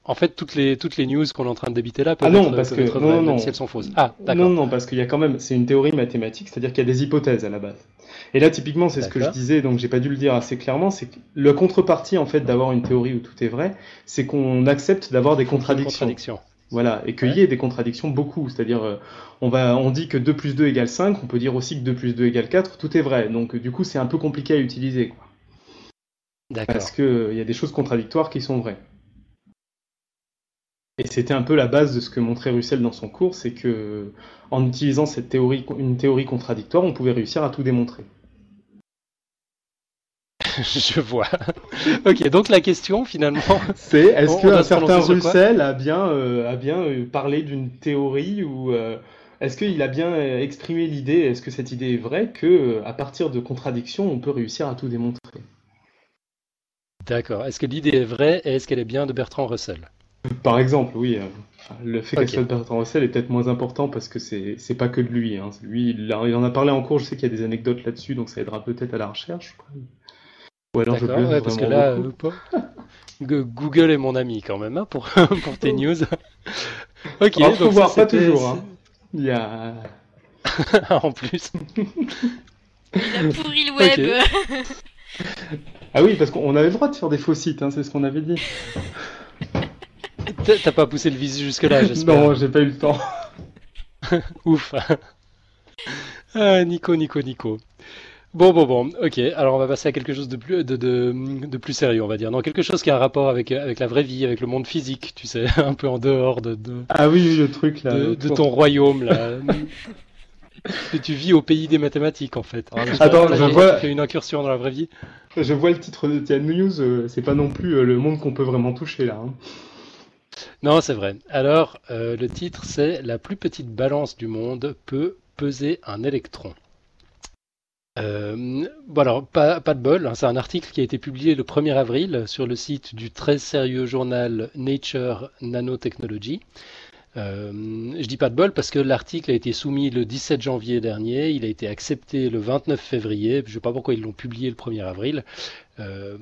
en fait, toutes les, toutes les news qu'on est en train de débiter là peuvent ah non, parce que, être vraies, non, non. si elles sont fausses. Ah, d'accord. Non, non, parce qu'il y a quand même, c'est une théorie mathématique, c'est-à-dire qu'il y a des hypothèses à la base. Et là, typiquement, c'est ce que je disais, donc j'ai pas dû le dire assez clairement, c'est que le contrepartie, en fait, d'avoir une théorie où tout est vrai, c'est qu'on accepte d'avoir des contradictions. contradictions. Voilà, et qu'il y ait des contradictions beaucoup. C'est-à-dire, euh, on, va, on dit que 2 plus 2 égale 5, on peut dire aussi que 2 plus 2 égale 4, tout est vrai. Donc, du coup, c'est un peu compliqué à utiliser. Quoi. Parce qu'il euh, y a des choses contradictoires qui sont vraies. Et c'était un peu la base de ce que montrait Russell dans son cours, c'est que en utilisant cette théorie, une théorie contradictoire, on pouvait réussir à tout démontrer. je vois. ok, donc la question finalement. C'est est-ce qu'un certain Russell a bien, euh, a bien euh, parlé d'une théorie ou euh, est-ce qu'il a bien exprimé l'idée, est-ce que cette idée est vraie, que à partir de contradictions, on peut réussir à tout démontrer? D'accord. Est-ce que l'idée est vraie et est-ce qu'elle est bien de Bertrand Russell? Par exemple, oui. Le fait qu'elle soit de Bertrand Russell est peut-être moins important parce que c'est pas que de lui. Hein. Lui, il, en a parlé en cours, je sais qu'il y a des anecdotes là-dessus, donc ça aidera peut-être à la recherche. Ou alors je ouais, parce que là, euh, Google est mon ami quand même hein, pour, pour tes news. ok, Alors, donc voir, pas toujours. Hein. Il y a. en plus. Il a pourri le web. ah oui, parce qu'on avait le droit de faire des faux sites, hein, c'est ce qu'on avait dit. T'as pas poussé le visu jusque-là, j'espère. Non, j'ai pas eu le temps. Ouf. ah, Nico, Nico, Nico. Bon, bon, bon, ok. Alors on va passer à quelque chose de plus, de, de, de, plus sérieux, on va dire. Non, quelque chose qui a un rapport avec, avec la vraie vie, avec le monde physique, tu sais, un peu en dehors de. de ah oui, le truc là. De, ton royaume là. que tu vis au pays des mathématiques en fait. Attends, je vois. une incursion dans la vraie vie. Je vois le titre de Tian News, euh, c'est pas non plus euh, le monde qu'on peut vraiment toucher là. Hein. Non, c'est vrai. Alors, euh, le titre c'est La plus petite balance du monde peut peser un électron. Euh, bon alors, pas, pas de bol, hein, c'est un article qui a été publié le 1er avril sur le site du très sérieux journal Nature Nanotechnology. Euh, je dis pas de bol parce que l'article a été soumis le 17 janvier dernier, il a été accepté le 29 février, je ne sais pas pourquoi ils l'ont publié le 1er avril. Euh,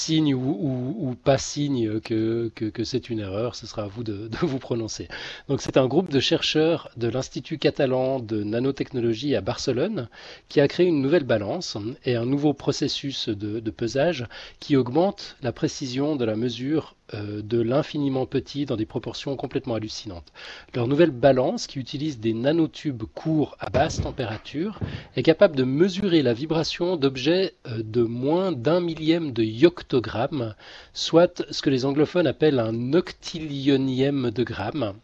signe ou, pas signe que, c'est une erreur, ce sera à vous de, vous prononcer. Donc c'est un groupe de chercheurs de l'Institut catalan de nanotechnologie à Barcelone qui a créé une nouvelle balance et un nouveau processus de pesage qui augmente la précision de la mesure euh, de l'infiniment petit dans des proportions complètement hallucinantes. Leur nouvelle balance, qui utilise des nanotubes courts à basse température, est capable de mesurer la vibration d'objets euh, de moins d'un millième de yoctogramme, soit ce que les anglophones appellent un octillionième de gramme.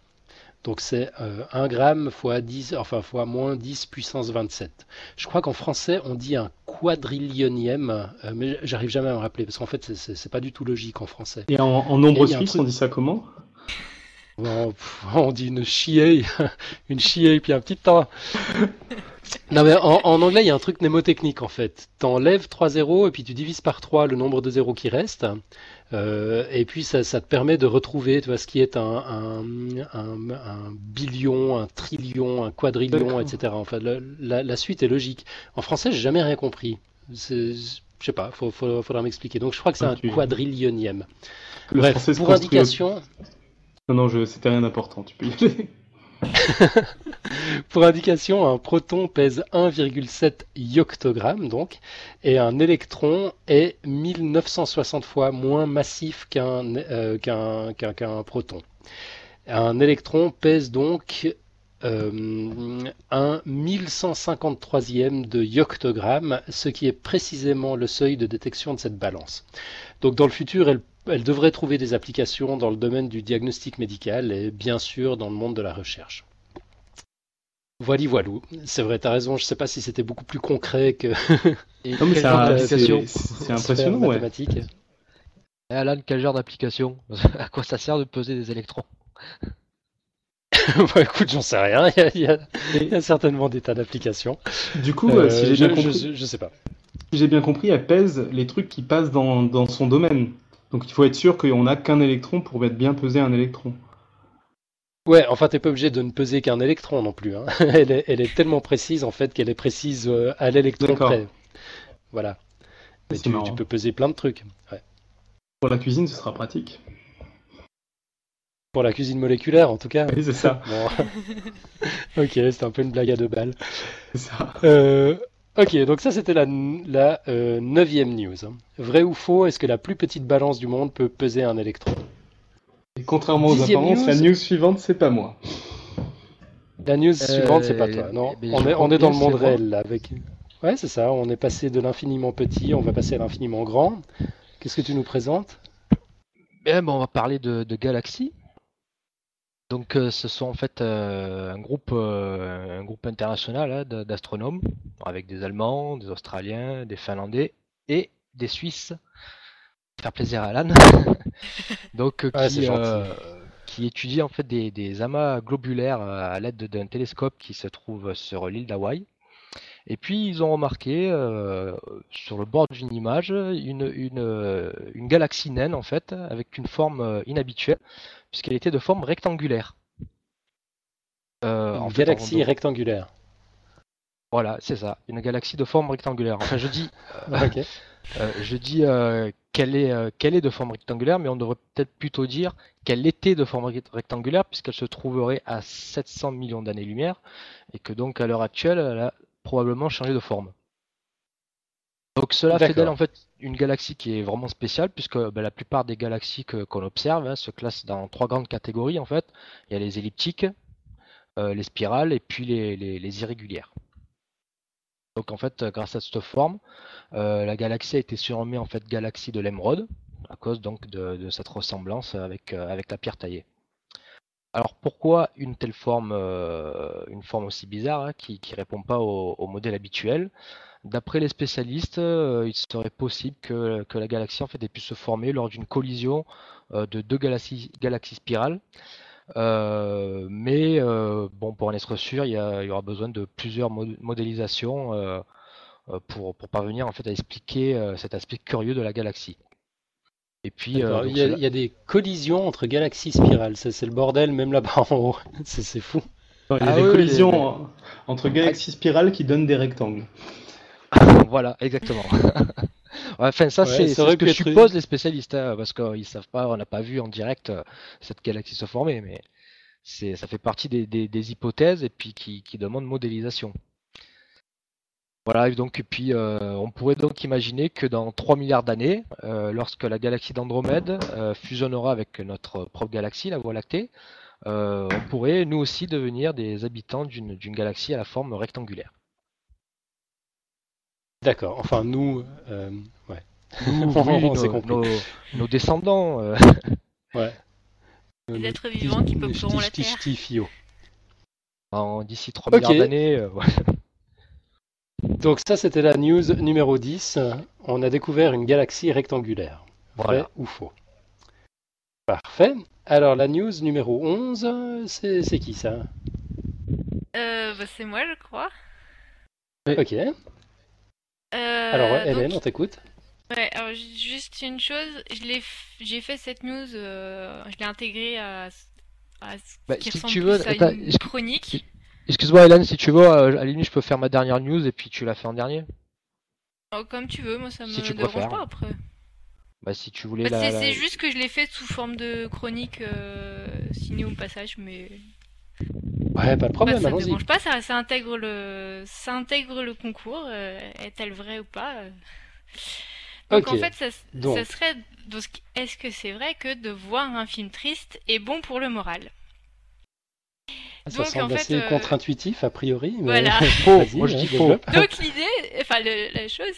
Donc c'est 1 euh, gramme fois 10, enfin fois moins 10 puissance 27. Je crois qu'en français on dit un quadrillionième, euh, mais j'arrive jamais à me rappeler parce qu'en fait c'est pas du tout logique en français. Et en, nombre suisse on dit ça comment? On, dit une chier, une chier puis un petit temps. Non mais en, anglais il y a un truc mnémotechnique en fait. T'enlèves 3 zéros et puis tu divises par 3 le nombre de zéros qui reste. Euh, et puis ça, te permet de retrouver tu vois, ce qui est un, billion, un trillion, un quadrillion, etc. Enfin, la, suite est logique. En français, j'ai jamais rien compris. Je sais pas, il faudra m'expliquer. Donc je crois que c'est un quadrillionième. Bref, pour indication. Non, non, c'était rien d'important, tu peux y aller. Pour indication, un proton pèse 1,7 yoctogrammes donc, et un électron est 1960 fois moins massif euh, qu'un proton. Un électron pèse donc euh, un 1153e de yoctogramme, ce qui est précisément le seuil de détection de cette balance. Donc dans le futur, elle devrait trouver des applications dans le domaine du diagnostic médical et bien sûr dans le monde de la recherche. Voilà, voilou. C'est vrai, tu as raison. Je ne sais pas si c'était beaucoup plus concret que. c'est impressionnant, ouais. Mathématique. Et Alan, quel genre d'application À quoi ça sert de peser des électrons bah, écoute, j'en sais rien. Il y, a, certainement des tas d'applications. Du coup, euh, si j'ai bien compris, je, sais pas. Si j'ai bien compris, elle pèse les trucs qui passent dans son domaine. Donc il faut être sûr qu'on n'a qu'un électron pour être bien peser un électron. Ouais, enfin t'es pas obligé de ne peser qu'un électron non plus. Hein. elle, est, tellement précise en fait qu'elle est précise euh, à l'électron près. Voilà. Mais tu, peux peser plein de trucs. Pour la cuisine, ce sera pratique. Pour la cuisine moléculaire, en tout cas. Oui, c'est ça. ok, c'est un peu une blague à deux balles. C'est ça. Euh, Ok, donc ça c'était la, la euh, neuvième news. Vrai ou faux, est-ce que la plus petite balance du monde peut peser un électron? Et contrairement aux apparences, la news suivante c'est pas moi. La news suivante c'est pas toi, non. Eh on, est, on est dans le monde réel là, avec. Ouais, c'est ça, on est passé de l'infiniment petit, on va passer à l'infiniment grand. Qu'est-ce que tu nous présentes? Eh ben, On va parler de, de galaxies. Donc euh, ce sont en fait euh, un groupe euh, un groupe international hein, d'astronomes avec des Allemands, des Australiens, des Finlandais et des Suisses. Faire plaisir à Alan. Donc qui, qui étudie en fait des, des amas globulaires à l'aide d'un télescope qui se trouve sur l'île d'Hawaï. Et puis ils ont remarqué sur le bord d'une image une, une, une, galaxie naine en fait avec une forme inhabituelle puisqu'elle était de forme rectangulaire. Euh, une galaxie rectangulaire. Voilà, c'est ça, une galaxie de forme rectangulaire. Enfin, je dis, euh, euh, je dis qu'elle est, qu'elle est de forme rectangulaire, mais on devrait peut-être plutôt dire qu'elle était de forme rectangulaire, puisqu'elle se trouverait à 700 millions d'années-lumière, et que donc à l'heure actuelle, elle a probablement changé de forme. Donc cela fait d'elle en fait une galaxie qui est vraiment spéciale puisque ben, la plupart des galaxies qu'on observe hein, se classent dans trois grandes catégories en fait. Il y a les elliptiques, euh, les spirales et puis les, irrégulières. Donc en fait, grâce à cette forme, euh, la galaxie a été surnommée en fait galaxie de l'émeraude à cause donc de, cette ressemblance avec, euh, avec la pierre taillée. Alors pourquoi une telle forme, une forme aussi bizarre hein, qui ne répond pas au modèle habituel? D'après les spécialistes, euh, il serait possible que, la galaxie en fait ait pu se former lors d'une collision euh, de deux galaxies, spirales. mais bon, pour en être sûr, il y, aura besoin de plusieurs modélisations pour, parvenir en fait à expliquer cet aspect curieux de la galaxie. Et puis, il, y a, des collisions entre galaxies spirales. C'est le bordel, même là-bas en haut. C'est fou. Il y a ah des collisions entre galaxies spirales qui donnent des rectangles. voilà, exactement. enfin, ça, c'est ce que supposent les spécialistes, hein, parce qu'ils savent pas, on n'a pas vu en direct euh, cette galaxie se former, mais ça fait partie des, hypothèses et puis qui, demandent modélisation. Voilà, donc, et puis euh, on pourrait donc imaginer que dans 3 milliards d'années, euh, lorsque la galaxie d'Andromède fusionnera avec notre propre galaxie, la Voie lactée, on pourrait nous aussi devenir des habitants d'une galaxie à la forme rectangulaire. D'accord, enfin nous, euh, ouais. nos, descendants. Euh. Ouais. Les êtres vivants qui peupleront la Terre. D'ici 3 milliards d'années. Euh, Donc ça c'était la news numéro 10. On a découvert une galaxie rectangulaire. Vrai ou faux? Parfait. Alors la news numéro 11, c'est qui ça? Euh, bah, C'est moi je crois. Ok. Euh, alors, Hélène, on t'écoute. Ouais, alors juste une chose, j'ai fait cette news, euh, je l'ai intégrée à, à ce bah, qui si tu veux, à une chronique. Excuse-moi Hélène, si tu veux, euh, à la limite je peux faire ma dernière news et puis tu la fais en dernier. Oh, comme tu veux, moi ça me dérange pas après. Bah si tu voulais bah, C'est juste que je l'ai fait sous forme de chronique signée au passage, mais Ouais, pas de problème, bah, ça ne dérange pas, ça, ça, intègre le, ça intègre le concours. Euh, est-elle vraie ou pas euh. Donc en fait, ça, ça serait. Est-ce que c'est vrai que de voir un film triste est bon pour le moral? Ça Donc, semble assez euh, contre-intuitif a priori. Mais... Voilà. moi je dis faux. Donc l'idée, enfin la chose,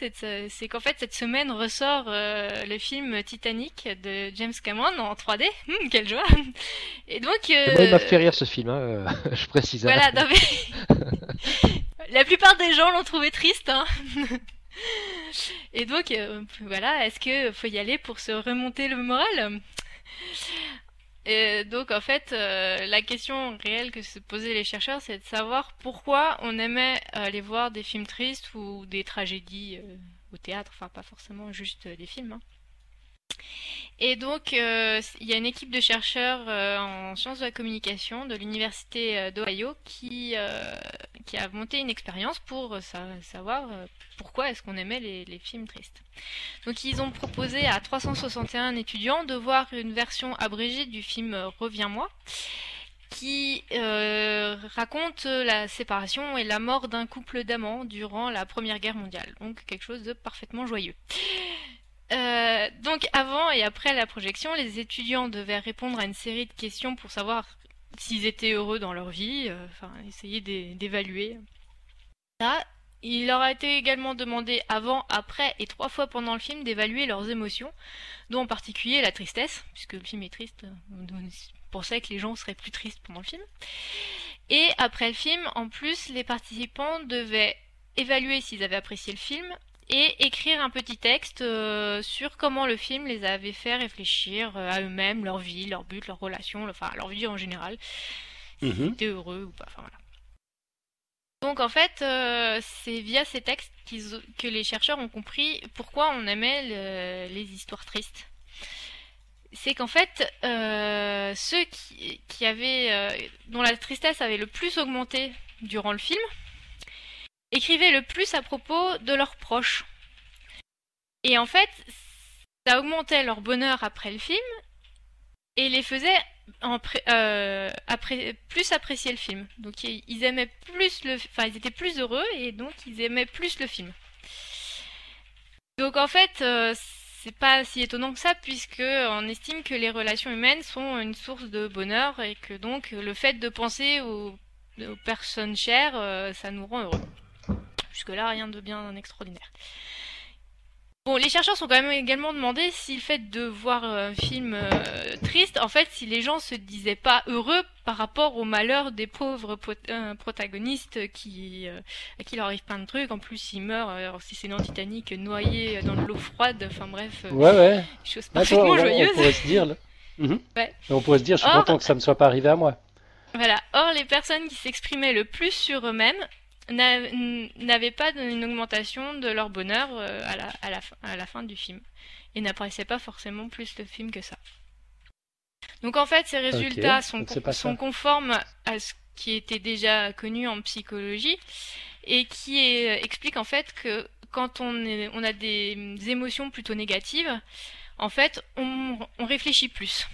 c'est qu'en fait cette semaine ressort euh, le film Titanic de James Cameron en 3D. Hum, quelle joie Et donc. Euh... Moi, il m'a fait rire ce film, hein, je précise. Hein. Voilà, non, mais... la plupart des gens l'ont trouvé triste. Hein. Et donc, euh, voilà, est-ce que faut y aller pour se remonter le moral? Et donc en fait, euh, la question réelle que se posaient les chercheurs, c'est de savoir pourquoi on aimait aller voir des films tristes ou des tragédies euh, au théâtre, enfin pas forcément juste des films. Hein. Et donc, euh, il y a une équipe de chercheurs euh, en sciences de la communication de l'université euh, d'Ohio qui, qui a monté une expérience pour savoir pourquoi est-ce qu'on aimait les, les, films tristes. Donc, ils ont proposé à 361 étudiants de voir une version abrégée du film Reviens-moi qui raconte la séparation et la mort d'un couple d'amants durant la Première Guerre mondiale. Donc quelque chose de parfaitement joyeux. Euh, donc avant et après la projection, les étudiants devaient répondre à une série de questions pour savoir s'ils étaient heureux dans leur vie, euh, enfin essayer d'évaluer ça. Il leur a été également demandé avant, après et trois fois pendant le film d'évaluer leurs émotions, dont en particulier la tristesse, puisque le film est triste, on pensait que les gens seraient plus tristes pendant le film. Et après le film, en plus, les participants devaient évaluer s'ils avaient apprécié le film, et écrire un petit texte euh, sur comment le film les avait fait réfléchir euh, à eux-mêmes, leur vie, leur but, leur relation, enfin leur vie en général. S'ils mhm. étaient heureux ou pas, enfin voilà. Donc en fait, euh, c'est via ces textes que les chercheurs ont compris pourquoi on aimait les histoires tristes. C'est qu'en fait, ceux qui, qui avaient, dont la tristesse avait le plus augmenté durant le film, écrivaient le plus à propos de leurs proches. Et en fait, ça augmentait leur bonheur après le film et les faisait euh, plus apprécier le film. Donc ils aimaient plus le, enfin ils étaient plus heureux et donc ils aimaient plus le film. Donc en fait, euh, c'est pas si étonnant que ça puisque on estime que les relations humaines sont une source de bonheur et que donc le fait de penser aux, personnes chères, euh, ça nous rend heureux. Jusque-là, rien de bien extraordinaire. Bon, les chercheurs sont quand même également demandé si le fait de voir un film euh, triste, en fait, si les gens se disaient pas heureux par rapport au malheur des pauvres euh, protagonistes qui, euh, à qui leur arrive plein de trucs. En plus, ils meurent, alors si c'est dans Titanic, noyés dans de l'eau froide. Enfin bref, ouais, ouais. chose parfaitement joyeuse. On pourrait se dire, Mhm. On pourrait se dire, je suis content que ça ne soit pas arrivé à moi. Voilà. Or, les personnes qui s'exprimaient le plus sur eux-mêmes n'avaient pas une augmentation de leur bonheur euh, à la, à, la, à la fin du film. Et n'appréciaient pas forcément plus le film que ça. Donc en fait, ces résultats sont, sont conformes à ce qui était déjà connu en psychologie et qui est, explique en fait que quand on, est, on a des émotions plutôt négatives, en fait, on, on réfléchit plus.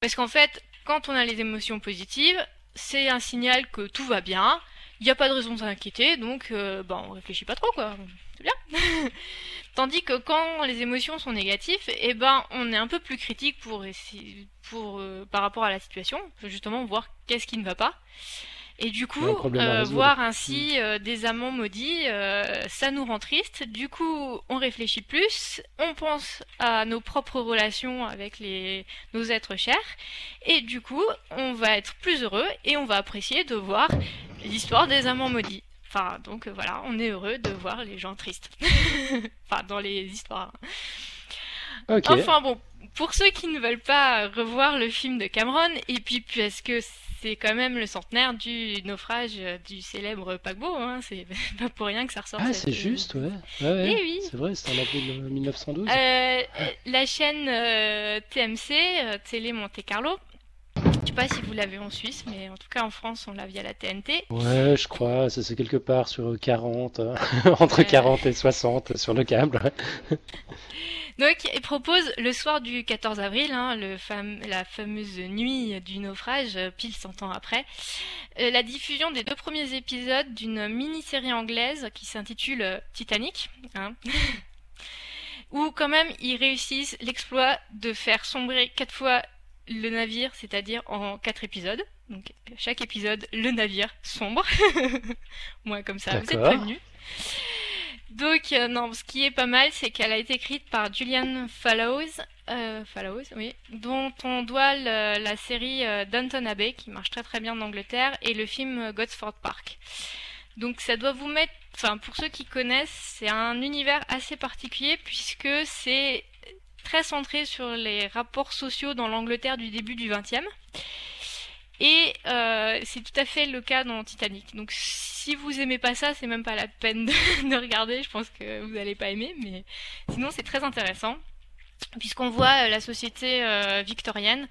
Parce qu'en fait, quand on a les émotions positives, c'est un signal que tout va bien, il n'y a pas de raison de s'inquiéter, donc euh, ben, on réfléchit pas trop, quoi. C'est bien. Tandis que quand les émotions sont négatives, eh ben, on est un peu plus critique pour, pour, euh, par rapport à la situation, justement voir qu'est-ce qui ne va pas. Et du coup, euh, voir ainsi mm. euh, des amants maudits, euh, ça nous rend triste. Du coup, on réfléchit plus, on pense à nos propres relations avec les, nos êtres chers, et du coup, on va être plus heureux et on va apprécier de voir l'histoire des amants maudits. Enfin, donc voilà, on est heureux de voir les gens tristes. enfin, dans les histoires. Enfin bon, pour ceux qui ne veulent pas revoir le film de Cameron, et puis puisque c'est quand même le centenaire du naufrage du célèbre paquebot. Hein. C'est pas pour rien que ça ressort. Ah, c'est juste, ouais. ouais, eh oui. C'est vrai, c'était en avril 1912. Euh, la chaîne euh, TMC, euh, Télé Monte Carlo. Je sais pas si vous l'avez en Suisse, mais en tout cas en France, on l'a via la TNT. Ouais, je crois. C'est quelque part sur 40, entre 40 et 60 sur le câble. Donc, il propose le soir du 14 avril, hein, le la fameuse nuit du naufrage, euh, pile 100 ans après, euh, la diffusion des deux premiers épisodes d'une mini-série anglaise qui s'intitule euh, Titanic. Hein, où quand même ils réussissent l'exploit de faire sombrer quatre fois le navire, c'est-à-dire en quatre épisodes. Donc chaque épisode, le navire sombre. Moi comme ça, vous êtes prévenus. Donc, euh, non, ce qui est pas mal, c'est qu'elle a été écrite par Julian Fallows, euh, oui, dont on doit la série euh, Downton Abbey, qui marche très très bien en Angleterre, et le film euh, Godsford Park. Donc, ça doit vous mettre, enfin, pour ceux qui connaissent, c'est un univers assez particulier puisque c'est très centré sur les rapports sociaux dans l'Angleterre du début du XXe. Et euh, c'est tout à fait le cas dans Titanic. Donc si vous aimez pas ça, c'est même pas la peine de, regarder. Je pense que vous n'allez pas aimer, mais sinon c'est très intéressant puisqu'on voit euh, la société euh, victorienne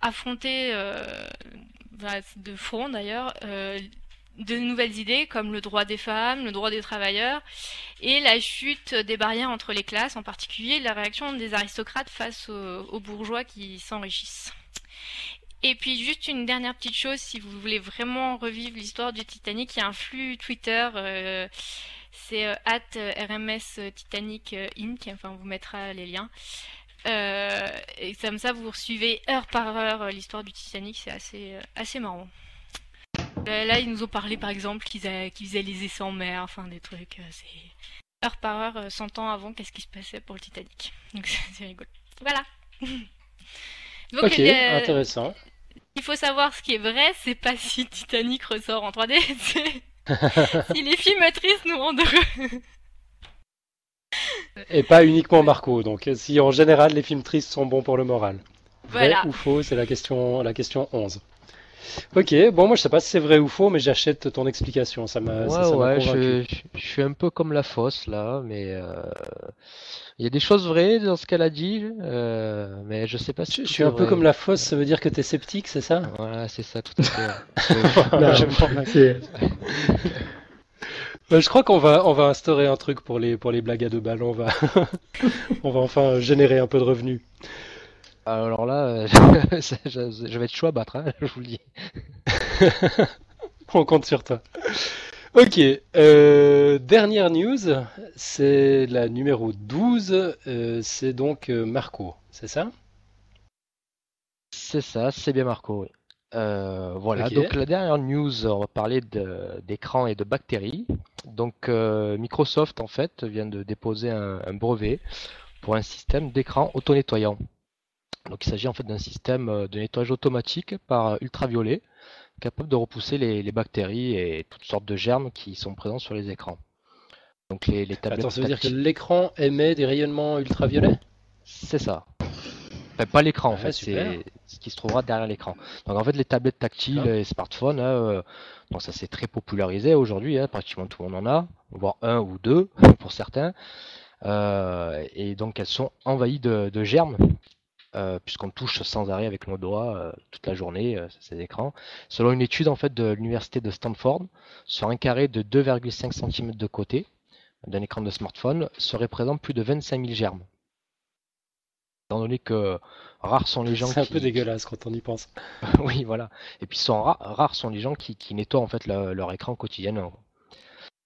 affronter de front d'ailleurs de nouvelles idées comme le droit des femmes, le droit des travailleurs et la chute des barrières entre les classes, en particulier la réaction des aristocrates face aux bourgeois qui s'enrichissent. Et puis juste une dernière petite chose, si vous voulez vraiment revivre l'histoire du Titanic, il y a un flux Twitter, euh, c'est euh, at RMS Titanic euh, Inc. Enfin, on vous mettra les liens. et comme ça, vous suivez heure par heure l'histoire du Titanic, c'est assez, assez marrant. Là, ils nous ont parlé par exemple qu'ils faisaient les essais en mer, enfin des trucs. c'est heure par heure, 100 ans avant, qu'est-ce qui se passait pour le Titanic. Donc c'est rigolo. Voilà. ok, intéressant. Il faut savoir ce qui est vrai, c'est pas si Titanic ressort en 3D, c'est si les films tristes nous rendent heureux. Et pas uniquement Marco, donc si en général les films tristes sont bons pour le moral. Vrai ou faux, c'est la question, la question 11. Ok, bon, moi je sais pas si c'est vrai ou faux, mais j'achète ton explication. Ça m'a ouais, ouais, je, je, suis un peu comme la fosse là, mais euh, il y a des choses vraies dans ce qu'elle a dit, euh, mais je sais pas si. Je, suis un peu comme la fosse, ça veut dire que tu es sceptique, c'est ça? Voilà, c'est ça, tout à fait. je crois qu'on va, on va instaurer un truc pour les, pour les blagues à deux balles. On va, on va enfin générer un peu de revenus. Alors là, je vais être chaud à battre, hein, je vous le dis. On compte sur toi. Ok, euh, dernière news, c'est la numéro 12, euh, c'est donc euh, Marco, c'est ça? C'est ça, c'est bien Marco, oui. voilà, donc la dernière news, on va parler d'écran et de bactéries. Donc Microsoft en fait vient de déposer un, un brevet pour un système d'écran auto-nettoyant. Donc il s'agit en fait d'un système euh, de nettoyage automatique par ultraviolet capable de repousser les, bactéries et toutes sortes de germes qui sont présents sur les écrans. Donc les, tablettes. Attends, ça veut dire que l'écran émet des rayonnements ultraviolets? C'est ça. pas l'écran en fait, c'est ce qui se trouvera derrière l'écran. Donc en fait, les tablettes tactiles et smartphones, euh, donc ça c'est très popularisé aujourd'hui, hein, pratiquement tout le monde en a, voire un ou deux pour certains. Euh, et donc elles sont envahies de, germes, euh, puisqu'on touche sans arrêt avec nos doigts toute la journée ces écrans. Selon une étude en fait de l'université de Stanford, sur un carré de 2,5 cm de côté d'un écran de smartphone se représente plus de 25 000 germes étant donné que rares sont les gens C'est un peu dégueulasse quand on y pense. oui, voilà. Et puis sont rares, sont les gens qui, nettoient en fait leur écran quotidiennement.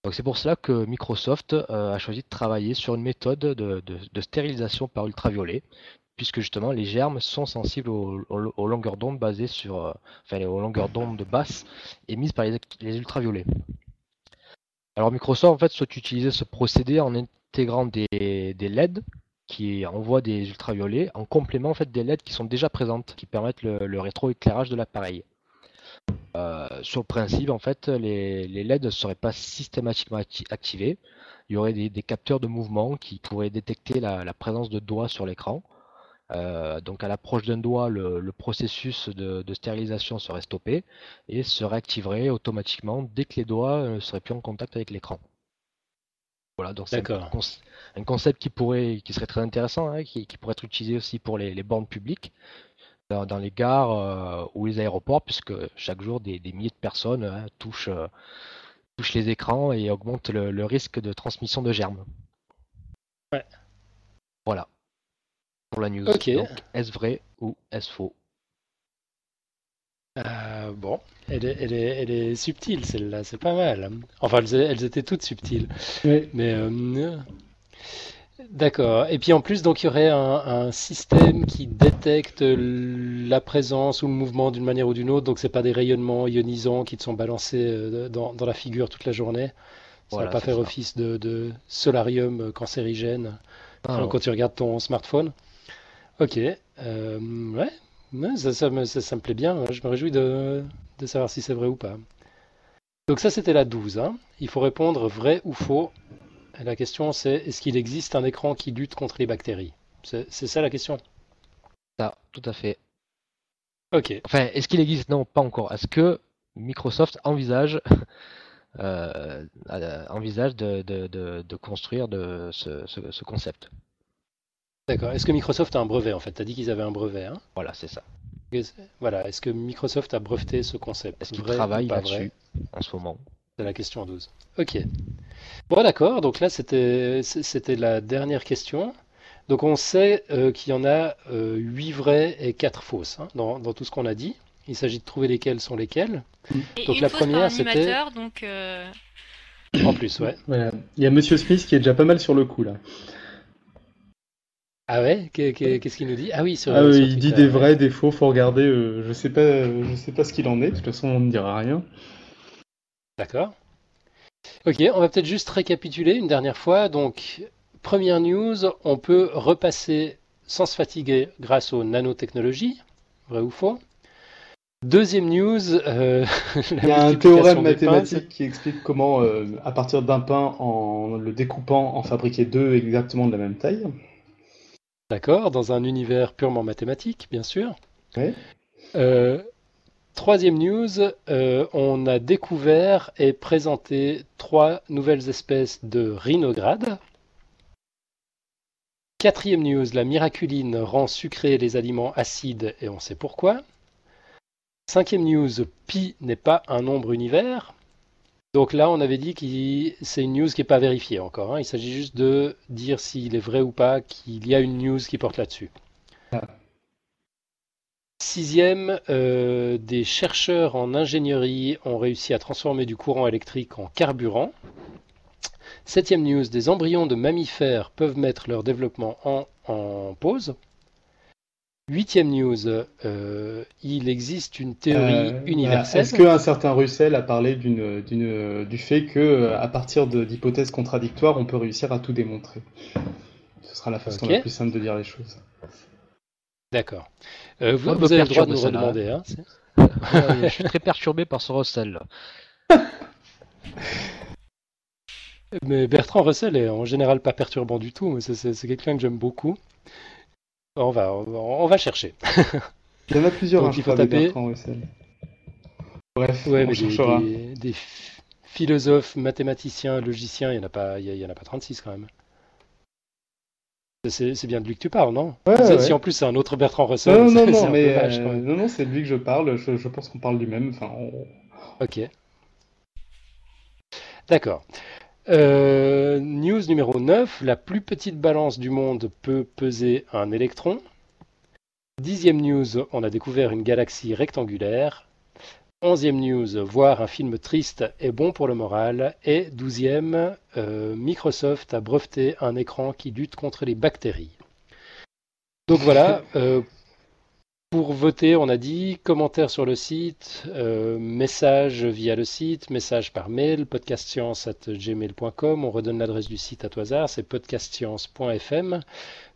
Donc c'est pour cela que Microsoft euh, a choisi de travailler sur une méthode de, stérilisation par ultraviolet, puisque justement les germes sont sensibles aux, longueurs d'onde basées sur, euh, enfin aux longueurs d'onde de basse émises par les, ultraviolets. Alors Microsoft en fait souhaite utiliser ce procédé en intégrant des LED qui envoie des ultraviolets en complément en fait des LED qui sont déjà présentes, qui permettent le, rétroéclairage de l'appareil. Euh, sur le principe, en fait, les, LED ne seraient pas systématiquement activés. Il y aurait des, capteurs de mouvement qui pourraient détecter la, présence de doigts sur l'écran. Euh, donc à l'approche d'un doigt, le, processus de, de, stérilisation serait stoppé et se réactiverait automatiquement dès que les doigts ne seraient plus en contact avec l'écran. Voilà, donc c'est un, concept qui pourrait, qui serait très intéressant, hein, qui, pourrait être utilisé aussi pour les, bornes publiques, dans, les gares euh, ou les aéroports, puisque chaque jour des, milliers de personnes hein, touchent, euh, touchent, les écrans et augmentent le, risque de transmission de germes. Ouais. Voilà. Pour la news. est-ce vrai ou est-ce faux? Euh, bon, elle est, subtile celle-là, c'est pas mal. Enfin, elles, étaient toutes subtiles. Mais euh, d'accord. Et puis en plus, donc il y aurait un, système qui détecte la présence ou le mouvement d'une manière ou d'une autre. Donc c'est pas des rayonnements ionisants qui te sont balancés euh, dans, la figure toute la journée. Ça va pas faire office de, solarium cancérigène ah quand tu regardes ton smartphone. Ok. ouais, ça, me, plaît bien, je me réjouis de, savoir si c'est vrai ou pas. Donc ça c'était la 12. Hein. Il faut répondre vrai ou faux. la question c'est est-ce qu'il existe un écran qui lutte contre les bactéries? C'est ça la question? Ça, tout à fait. Ok. Enfin, est-ce qu'il existe? Non, pas encore. Est-ce que Microsoft envisage, euh, envisage de, construire de ce concept? D'accord. Est-ce que Microsoft a un brevet en fait? Tu as dit qu'ils avaient un brevet. Hein? Voilà, c'est ça. Voilà. Est-ce que Microsoft a breveté ce concept? Est-ce qu'ils travaillent là-dessus en ce moment? C'est la question 12. Ok. Bon, d'accord. Donc là, c'était la dernière question. Donc on sait euh, qu'il y en a euh, 8 vraies et 4 fausses hein, dans, tout ce qu'on a dit. Il s'agit de trouver lesquelles sont lesquelles. donc la première, c'était. Donc euh, En plus, ouais. Il y a Monsieur Smith qui est déjà pas mal sur le coup là. Ah ouais Qu'est-ce qu'il nous dit? Ah oui, sur, ah il dit des vrais, des faux, faut regarder. Euh, je sais pas, je sais pas ce qu'il en est. De toute façon, on ne dira rien. D'accord. Ok, on va peut-être juste récapituler une dernière fois. Donc, première news, on peut repasser sans se fatiguer grâce aux nanotechnologies. Vrai ou faux Deuxième news. Euh, il y a un théorème mathématique qui explique comment, euh, à partir d'un pain, en le découpant, en fabriquer deux exactement de la même taille. D'accord, dans un univers purement mathématique, bien sûr. Euh, troisième news, euh, on a découvert et présenté trois nouvelles espèces de rhinogrades. Quatrième news, la miraculine rend sucrés les aliments acides et on sait pourquoi. Cinquième news, pi n'est pas un nombre univers. Donc là, on avait dit que c'est une news qui n'est pas vérifiée encore. Hein. Il s'agit juste de dire s'il est vrai ou pas qu'il y a une news qui porte là-dessus. Ah. Sixième, euh, des chercheurs en ingénierie ont réussi à transformer du courant électrique en carburant. Septième news, des embryons de mammifères peuvent mettre leur développement en pause. Huitième news, euh, il existe une théorie euh, universelle. Est-ce qu'un certain Russell a parlé du fait que, euh, à partir d'hypothèses contradictoires, on peut réussir à tout démontrer? Ce sera la façon la plus simple de dire les choses. D'accord. vous, avez le droit de nous redemander. Hein, je suis très perturbé par ce Russell. Mais Bertrand Russell est en général pas perturbant du tout. C'est quelqu'un que j'aime beaucoup. On va, on va, chercher. Il y en a plusieurs, Donc, hein, il faut taper. Bref, on cherchera. Des, philosophes, mathématiciens, logiciens, il n'y en, a pas, il y en a pas 36 quand même. C'est bien de lui que tu parles, non? Ouais, Si en plus c'est un autre Bertrand Russell. Non, non, non, mais euh, non, non, c'est de lui que je parle. Je, pense qu'on parle du même. Enfin, Ok. D'accord. Euh, news numéro 9. La plus petite balance du monde peut peser un électron. Dixième news. On a découvert une galaxie rectangulaire. Onzième news, voir un film triste est bon pour le moral. Et douzième, euh, Microsoft a breveté un écran qui lutte contre les bactéries. Donc voilà, euh, pour voter, on a dit commentaires sur le site, euh, message via le site, message par mail, podcastscience.gmail.com. On redonne l'adresse du site à tout hasard, c'est podcastscience.fm.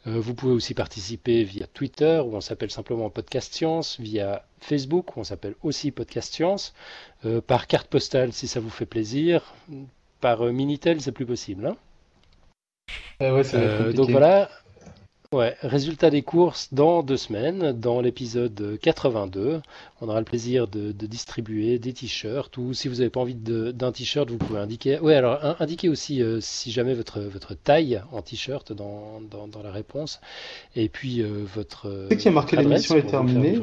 Euh, vous pouvez aussi participer via Twitter, où on s'appelle simplement Podcast Science, via Facebook, où on s'appelle aussi Podcast Science, euh, par carte postale si ça vous fait plaisir. Par Minitel, c'est plus possible. Hein ouais, donc voilà, Ouais, résultat des courses dans deux semaines, dans l'épisode 82. On aura le plaisir de, distribuer des t-shirts ou si vous n'avez pas envie d'un t-shirt, vous pouvez indiquer. Ouais, alors indiquez aussi euh, si jamais votre, votre taille en t-shirt dans, dans, la réponse. Et puis euh, votre. C'est qui a marqué l'émission est terminée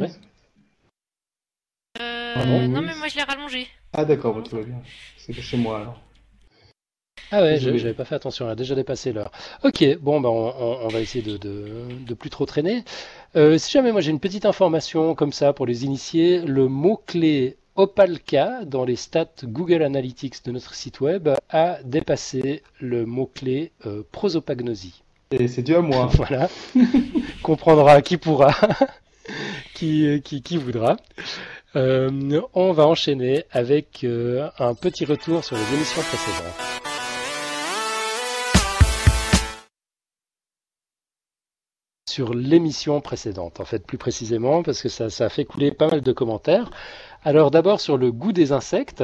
euh, Non, mais moi je l'ai rallongé. Ah d'accord, tout va bien. C'est chez moi alors. Ah ouais, j'avais pas fait attention, elle a déjà dépassé l'heure. Ok, bon, bah on, va essayer de, de, plus trop traîner. Euh, si jamais moi j'ai une petite information comme ça pour les initiés, le mot-clé Opalka dans les stats Google Analytics de notre site web a dépassé le mot-clé euh, prosopagnosie. Et c'est dû à moi. voilà. Comprendra qui pourra, qui, qui, qui, voudra. Euh, on va enchaîner avec un petit retour sur les émissions précédentes. Sur l'émission précédente, en fait, plus précisément, parce que ça, a fait couler pas mal de commentaires. Alors d'abord sur le goût des insectes.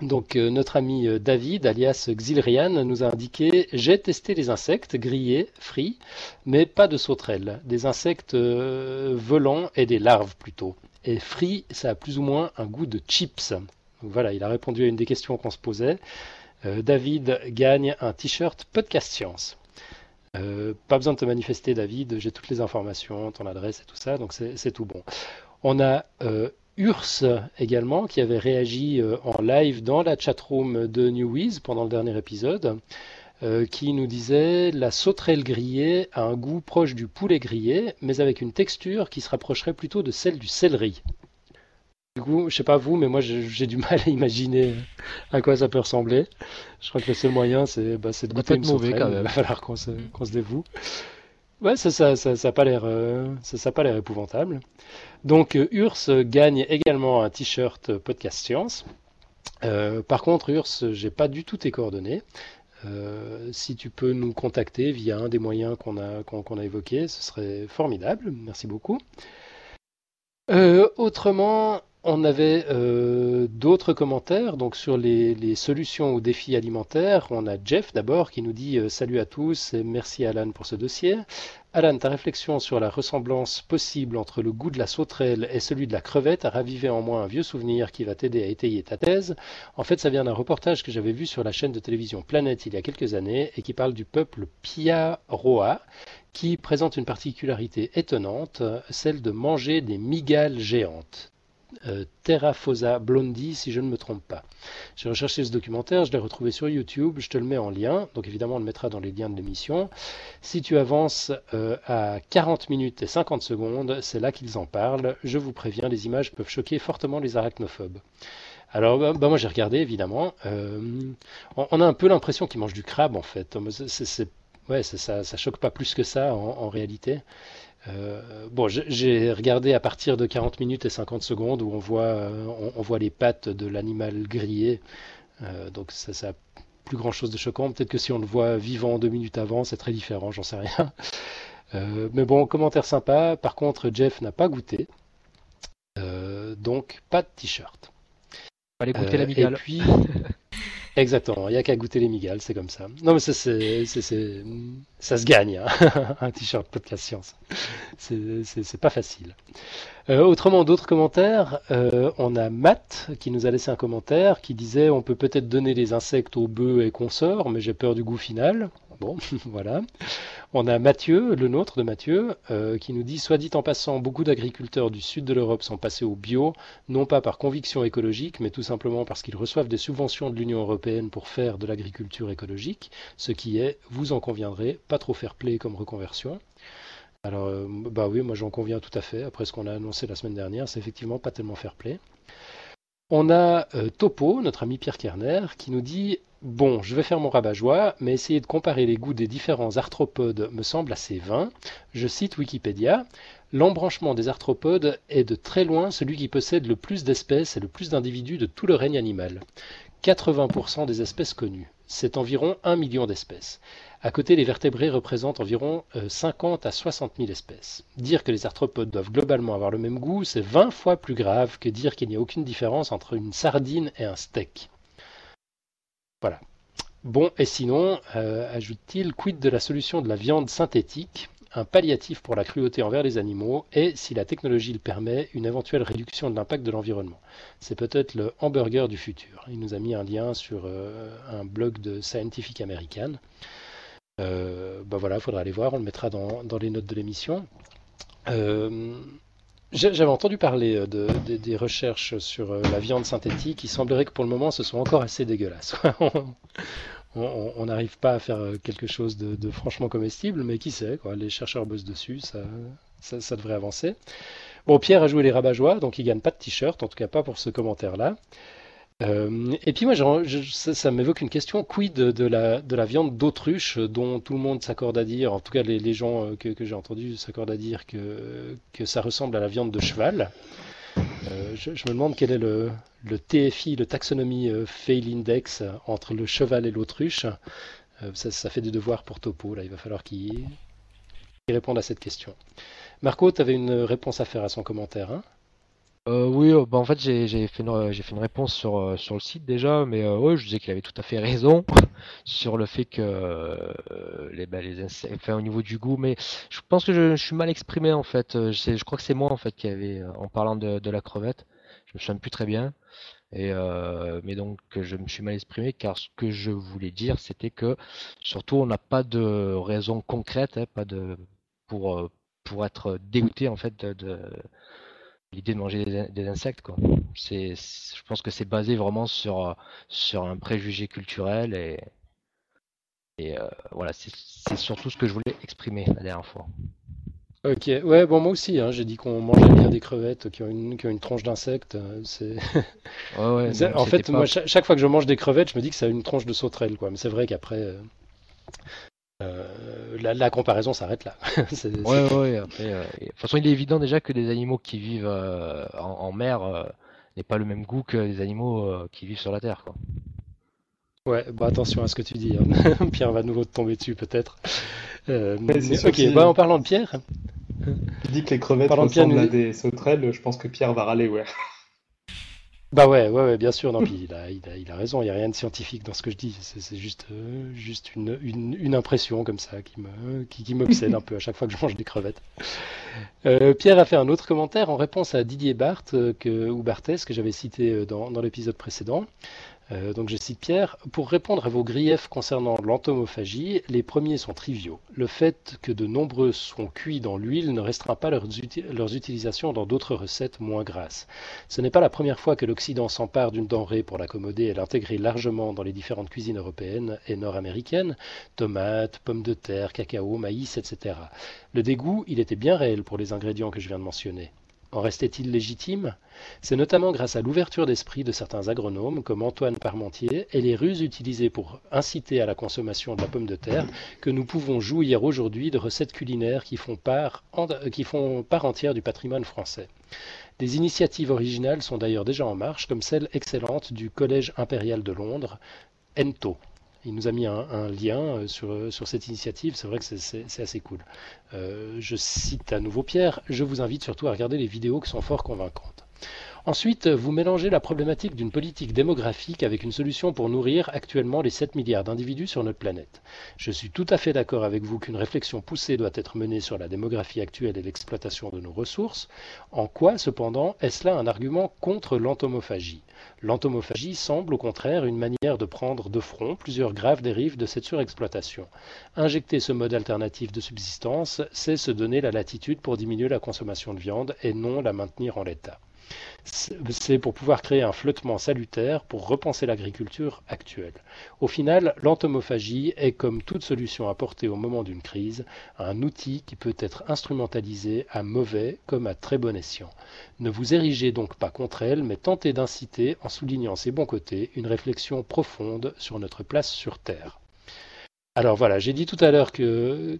Donc euh, notre ami euh, David, alias Xilrian, nous a indiqué j'ai testé les insectes grillés, frits, mais pas de sauterelles, des insectes euh, volants et des larves plutôt. Et frits, ça a plus ou moins un goût de chips. voilà, il a répondu à une des questions qu'on se posait. David gagne un t-shirt Podcast Science. Euh, pas besoin de te manifester, David. J'ai toutes les informations, ton adresse et tout ça, donc c'est tout bon. On a euh, Urs également qui avait réagi euh, en live dans la chatroom de Newiz pendant le dernier épisode, qui nous disait la sauterelle grillée a un goût proche du poulet grillé, mais avec une texture qui se rapprocherait plutôt de celle du céleri. Du coup, je sais pas vous, mais moi j'ai du mal à imaginer à quoi ça peut ressembler. Je crois que le seul moyen, c'est bah, de goûter une mauvais quand même. Il va falloir qu'on se, se, dévoue. Ouais, ça, ça, ça, ça pas l'air, euh, pas l'air épouvantable. Donc, euh, Urs gagne également un t-shirt Podcast Science. Euh, par contre, Urs, j'ai pas du tout tes coordonnées. si tu peux nous contacter via un des moyens qu'on a, qu'on, a évoqués, ce serait formidable. Merci beaucoup. autrement, on avait euh, d'autres commentaires donc sur les, solutions aux défis alimentaires. On a Jeff d'abord qui nous dit euh, salut à tous et merci Alan pour ce dossier. Alan, ta réflexion sur la ressemblance possible entre le goût de la sauterelle et celui de la crevette a ravivé en moi un vieux souvenir qui va t'aider à étayer ta thèse. En fait, ça vient d'un reportage que j'avais vu sur la chaîne de télévision Planète il y a quelques années et qui parle du peuple Pia-Roa qui présente une particularité étonnante, celle de manger des migales géantes. Euh, Terra Fosa Blondie, si je ne me trompe pas. J'ai recherché ce documentaire, je l'ai retrouvé sur YouTube, je te le mets en lien, donc évidemment on le mettra dans les liens de l'émission. Si tu avances euh, à 40 minutes et 50 secondes, c'est là qu'ils en parlent. Je vous préviens, les images peuvent choquer fortement les arachnophobes. Alors, bah, bah moi j'ai regardé évidemment. Euh, on, a un peu l'impression qu'ils mangent du crabe en fait. C'est, ouais, ça, ça choque pas plus que ça en réalité. Euh, bon, j'ai regardé à partir de 40 minutes et 50 secondes où on voit, euh, on, voit les pattes de l'animal grillé. Euh, donc ça, ça a plus grand chose de choquant. Peut-être que si on le voit vivant deux minutes avant, c'est très différent, j'en sais rien. mais bon, commentaire sympa. Par contre, Jeff n'a pas goûté. donc pas de t-shirt. Allez goûter la Et puis, Exactement, il n'y a qu'à goûter les migales, c'est comme ça. Non, mais ça, c'est, ça se gagne, hein. un t-shirt podcast science. C'est pas facile. Euh, autrement, d'autres commentaires. Euh, on a Matt qui nous a laissé un commentaire qui disait on peut peut-être donner les insectes aux bœufs et consorts, mais j'ai peur du goût final. Bon, voilà. On a Mathieu, le nôtre de Mathieu, euh, qui nous dit Soit dit en passant, beaucoup d'agriculteurs du sud de l'Europe sont passés au bio, non pas par conviction écologique, mais tout simplement parce qu'ils reçoivent des subventions de l'Union européenne pour faire de l'agriculture écologique, ce qui est, vous en conviendrez, pas trop fair play comme reconversion. Alors, euh, bah oui, moi j'en conviens tout à fait. Après ce qu'on a annoncé la semaine dernière, c'est effectivement pas tellement fair play. On a euh, Topo, notre ami Pierre Kerner, qui nous dit Bon, je vais faire mon rabat-joie, mais essayer de comparer les goûts des différents arthropodes me semble assez vain. Je cite Wikipédia L'embranchement des arthropodes est de très loin celui qui possède le plus d'espèces et le plus d'individus de tout le règne animal. 80% des espèces connues. C'est environ 1 million d'espèces. À côté, les vertébrés représentent environ 50 euh, à 60 000 espèces. Dire que les arthropodes doivent globalement avoir le même goût, c'est 20 fois plus grave que dire qu'il n'y a aucune différence entre une sardine et un steak. Voilà. Bon, et sinon, euh, ajoute-t-il, quid de la solution de la viande synthétique, un palliatif pour la cruauté envers les animaux, et, si la technologie le permet, une éventuelle réduction de l'impact de l'environnement. C'est peut-être le hamburger du futur. Il nous a mis un lien sur euh, un blog de Scientific American. Bah voilà, il faudra aller voir, on le mettra dans, les notes de l'émission. Euh, j'avais entendu parler de, des recherches sur la viande synthétique. Il semblerait que pour le moment, ce soit encore assez dégueulasse. on n'arrive pas à faire quelque chose de, franchement comestible, mais qui sait, les chercheurs bossent dessus, ça, devrait avancer. Bon, Pierre a joué les rabat donc il gagne pas de t-shirt, en tout cas pas pour ce commentaire-là. Euh, et puis moi, ça, m'évoque une question. Quid de, la, de la viande d'autruche dont tout le monde s'accorde à dire, en tout cas les, gens euh, que, j'ai entendus s'accordent à dire que ça ressemble à la viande de cheval. Euh, je, me demande quel est le, le TFI, le taxonomie fail index entre le cheval et l'autruche. Ça, fait des devoirs pour Topo, là, il va falloir qu'il réponde à cette question. Marco, tu avais une réponse à faire à son commentaire. Hein? Euh, oui, euh, bah en fait j'ai fait une réponse sur euh, le site déjà, mais je disais qu'il avait tout à fait raison sur le fait que les bah, insectes, enfin au niveau du goût, mais je pense que je, suis mal exprimé en fait. Je, crois que c'est moi en fait qui avait en parlant de, la crevette, je me souviens plus très bien. Et mais donc je me suis mal exprimé car ce que je voulais dire c'était que surtout on n'a pas de raison concrète, hein, pas de pour pour être dégoûté en fait de l'idée de manger des, insectes quoi. C'est, je pense que c'est basé vraiment sur sur un préjugé culturel et et euh, voilà, c'est surtout ce que je voulais exprimer la dernière fois. Ok, ouais, bon, moi aussi, hein, j'ai dit qu'on mangeait bien des crevettes qui ont une, qui ont une tronche d'insecte. Euh, c'est... Ouais, ouais, en fait, moi, chaque, fois que je mange des crevettes, je me dis que ça a une tronche de sauterelle, quoi. Mais c'est vrai qu'après, euh, euh, la, comparaison s'arrête là. ouais, ouais, après, euh, de toute façon, il est évident déjà que des animaux qui vivent euh, en, mer n'aient pas le même goût que des animaux qui vivent sur la terre. Quoi. Ouais, bah attention à ce que tu dis. Hein. Pierre va de nouveau te tomber dessus peut-être. ok, bah, en parlant de Pierre. Tu dis que les crevettes ressemblent à des sauterelles, je pense que Pierre va râler, ouais. Bah ouais, ouais, ouais, bien sûr. Non, puis il a, il a, il a raison. Il n'y a rien de scientifique dans ce que je dis. C'est juste, euh, juste une, une, une, impression comme ça qui me, qui, m'obsède un peu à chaque fois que je mange des crevettes. Euh, Pierre a fait un autre commentaire en réponse à Didier Barthes euh, que, ou Barthès que j'avais cité dans, dans l'épisode précédent. Euh, donc je cite Pierre, pour répondre à vos griefs concernant l'entomophagie, les premiers sont triviaux. Le fait que de nombreux sont cuits dans l'huile ne restreint pas leurs, utilisations dans d'autres recettes moins grasses. Ce n'est pas la première fois que l'Occident s'empare d'une denrée pour l'accommoder et l'intégrer largement dans les différentes cuisines européennes et nord-américaines, tomates, pommes de terre, cacao, maïs, etc. Le dégoût, il était bien réel pour les ingrédients que je viens de mentionner. En restait-il légitime? C'est notamment grâce à l'ouverture d'esprit de certains agronomes comme Antoine Parmentier et les ruses utilisées pour inciter à la consommation de la pomme de terre que nous pouvons jouir aujourd'hui de recettes culinaires qui font part, part entière du patrimoine français. Des initiatives originales sont d'ailleurs déjà en marche, comme celle excellente du Collège impérial de Londres, ENTO, il nous a mis un, lien euh, sur, euh, sur cette initiative. C'est vrai que c'est assez cool. Euh, je cite à nouveau Pierre. Je vous invite surtout à regarder les vidéos qui sont fort convaincantes. Ensuite, vous mélangez la problématique d'une politique démographique avec une solution pour nourrir actuellement les 7 milliards d'individus sur notre planète. Je suis tout à fait d'accord avec vous qu'une réflexion poussée doit être menée sur la démographie actuelle et l'exploitation de nos ressources. En quoi, cependant, est-ce là un argument contre l'entomophagie? L'entomophagie semble au contraire une manière de prendre de front plusieurs graves dérives de cette surexploitation. Injecter ce mode alternatif de subsistance, c'est se donner la latitude pour diminuer la consommation de viande et non la maintenir en l'état c'est pour pouvoir créer un flottement salutaire pour repenser l'agriculture actuelle. Au final, l'entomophagie est, comme toute solution apportée au moment d'une crise, un outil qui peut être instrumentalisé à mauvais comme à très bon escient. Ne vous érigez donc pas contre elle, mais tentez d'inciter, en soulignant ses bons côtés, une réflexion profonde sur notre place sur Terre. Alors voilà, j'ai dit tout à l'heure que,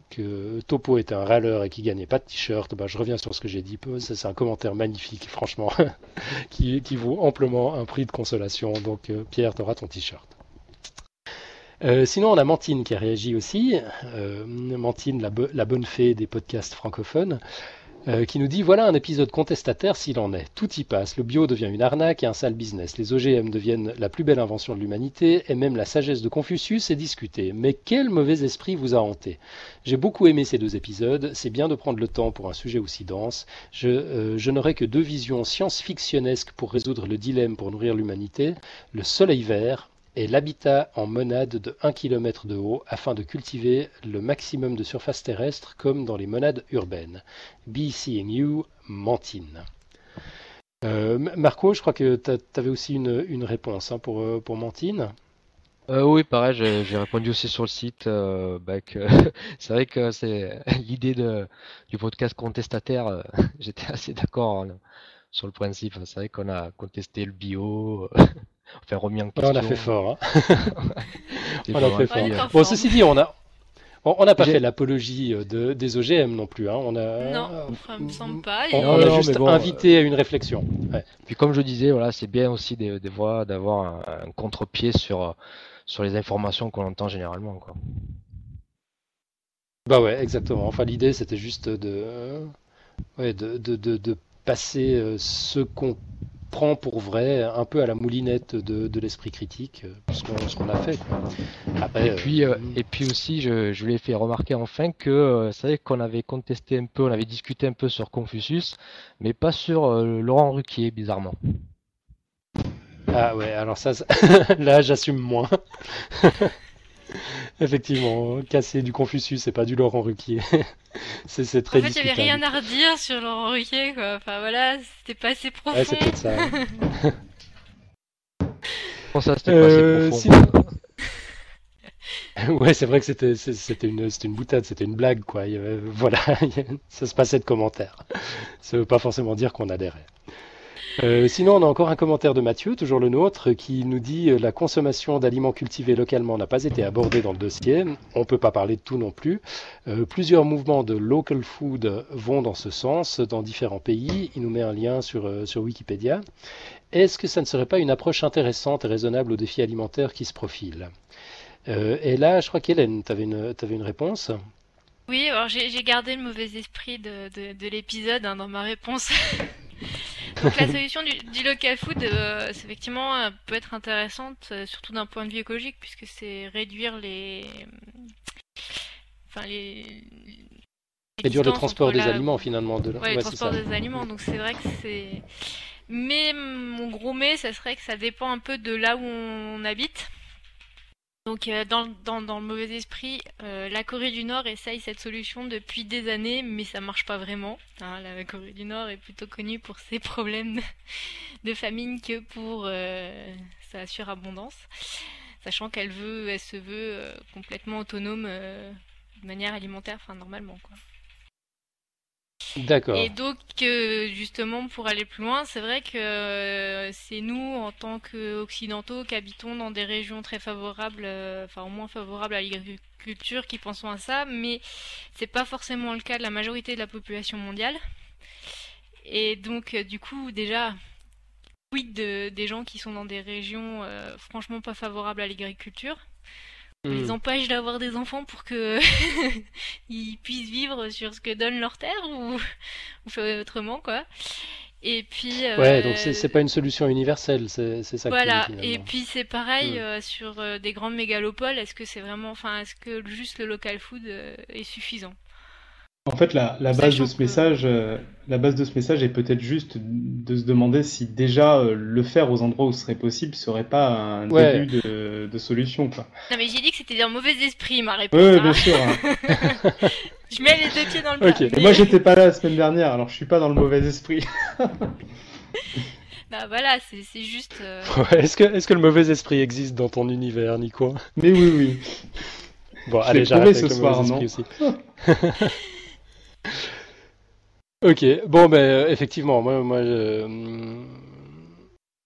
Topo était un râleur et qu'il gagnait pas de t-shirt. Bah, je reviens sur ce que j'ai dit. C'est un commentaire magnifique, franchement, qui, vaut amplement un prix de consolation. Donc euh, Pierre, tu auras ton t-shirt. Euh, sinon, on a Mantine qui a réagi aussi. Euh, Mantine, la, bonne fée des podcasts francophones. Euh, qui nous dit voilà un épisode contestataire s'il en est. Tout y passe. Le bio devient une arnaque et un sale business. Les OGM deviennent la plus belle invention de l'humanité et même la sagesse de Confucius est discutée. Mais quel mauvais esprit vous a hanté? J'ai beaucoup aimé ces deux épisodes. C'est bien de prendre le temps pour un sujet aussi dense. Je, euh, je n'aurai que deux visions science-fictionnesques pour résoudre le dilemme pour nourrir l'humanité. Le soleil vert et l'habitat en monade de 1 km de haut afin de cultiver le maximum de surface terrestre comme dans les monades urbaines. You, Mantine. Euh, Marco, je crois que tu avais aussi une, réponse hein, pour, euh, pour Mantine. Euh, oui, pareil, j'ai répondu aussi sur le site. Bah, c'est vrai que c'est l'idée du podcast contestataire. J'étais assez d'accord hein, sur le principe. C'est vrai qu'on a contesté le bio, Enfin, remis en question. On a fait fort. Hein. on a fait fort. Bon, ceci dit, on a. On n'a pas fait l'apologie euh, de, des OGM non plus. Hein. On a, non, ça me semble pas. On, a juste invité à une réflexion. Puis comme je disais, voilà, c'est bien aussi des, des voix d'avoir un, contre-pied sur, sur les informations qu'on entend généralement. Quoi. Bah ouais, exactement. Enfin, l'idée, c'était juste de, ouais, de, de, de, passer euh, ce qu'on prend pour vrai, un peu à la moulinette de, l'esprit critique, euh, ce qu'on a fait. et, puis, euh, et puis aussi, je, je lui ai fait remarquer enfin que c'est vrai qu'on avait contesté un peu, on avait discuté un peu sur Confucius, mais pas sur Laurent Ruquier, bizarrement. Ah ouais, alors ça, là j'assume moins. Effectivement, casser du Confucius, c'est pas du Laurent Ruquier. c'est très En fait, il n'y avait rien à redire sur Laurent Ruquier, quoi. Enfin voilà, c'était pas assez profond. Ouais, c'est peut-être ça. Pour ça, c'était pas assez euh, profond. ouais, c'est vrai que c'était c'était une une boutade, c'était une blague quoi. voilà, ça se passait de commentaires. Ça veut pas forcément dire qu'on adhérait. Euh, sinon, on a encore un commentaire de Mathieu, toujours le nôtre, qui nous dit euh, la consommation d'aliments cultivés localement n'a pas été abordée dans le dossier. On ne peut pas parler de tout non plus. Euh, plusieurs mouvements de local food vont dans ce sens dans différents pays. Il nous met un lien sur, sur Wikipédia. Est-ce que ça ne serait pas une approche intéressante et raisonnable aux défis alimentaires qui se profilent? Et là, je crois qu'Hélène, tu avais une, réponse oui, alors j'ai gardé le mauvais esprit de, de, l'épisode hein, dans ma réponse. Donc la solution du, local food, euh, effectivement, euh, peut être intéressante, euh, surtout d'un point de vue écologique, puisque c'est réduire les, enfin les, réduire le transport des aliments finalement de. Ouais, le transport des aliments. Donc c'est vrai que c'est. Mais mon gros mais, ça serait que ça dépend un peu de là où on habite. Donc euh, dans, le mauvais esprit, euh, la Corée du Nord essaye cette solution depuis des années, mais ça marche pas vraiment. Hein, la Corée du Nord est plutôt connue pour ses problèmes de, famine que pour euh, sa surabondance, sachant qu'elle veut, elle se veut complètement autonome de manière alimentaire, enfin normalement quoi. D'accord. Et donc, euh, justement, pour aller plus loin, c'est vrai que euh, c'est nous, en tant qu'occidentaux, qui habitons dans des régions très favorables, euh, enfin au moins favorables à l'agriculture, qui pensons à ça, mais c'est pas forcément le cas de la majorité de la population mondiale. Et donc, du coup, déjà, quid de, des gens qui sont dans des régions franchement pas favorables à l'agriculture ils hmm. empêchent d'avoir des enfants pour que ils puissent vivre sur ce que donne leur terre ou, ou fait autrement quoi. Et puis. Ouais, donc c'est pas une solution universelle, c'est ça. Voilà. et puis c'est pareil hmm. sur des grandes mégalopoles. Est-ce que c'est vraiment, enfin, est-ce que juste le local food est suffisant? En fait, la, base de ce message, euh, la base de ce message est peut-être juste de se demander si déjà euh, le faire aux endroits où ce serait possible serait pas un début de, solution, quoi. Non, mais j'ai dit que c'était un mauvais esprit, ma réponse. Oui, bien hein. sûr. Hein. je mets les deux pieds dans le plat. Ok. Moi, j'étais pas là la semaine dernière, alors je suis pas dans le mauvais esprit. bah voilà, c'est juste. Euh, est-ce que, est que le mauvais esprit existe dans ton univers, Nico? Mais oui, oui. Bon, allez, j'arrête ce soir, non aussi. Ok, bon, ben euh, effectivement, moi, moi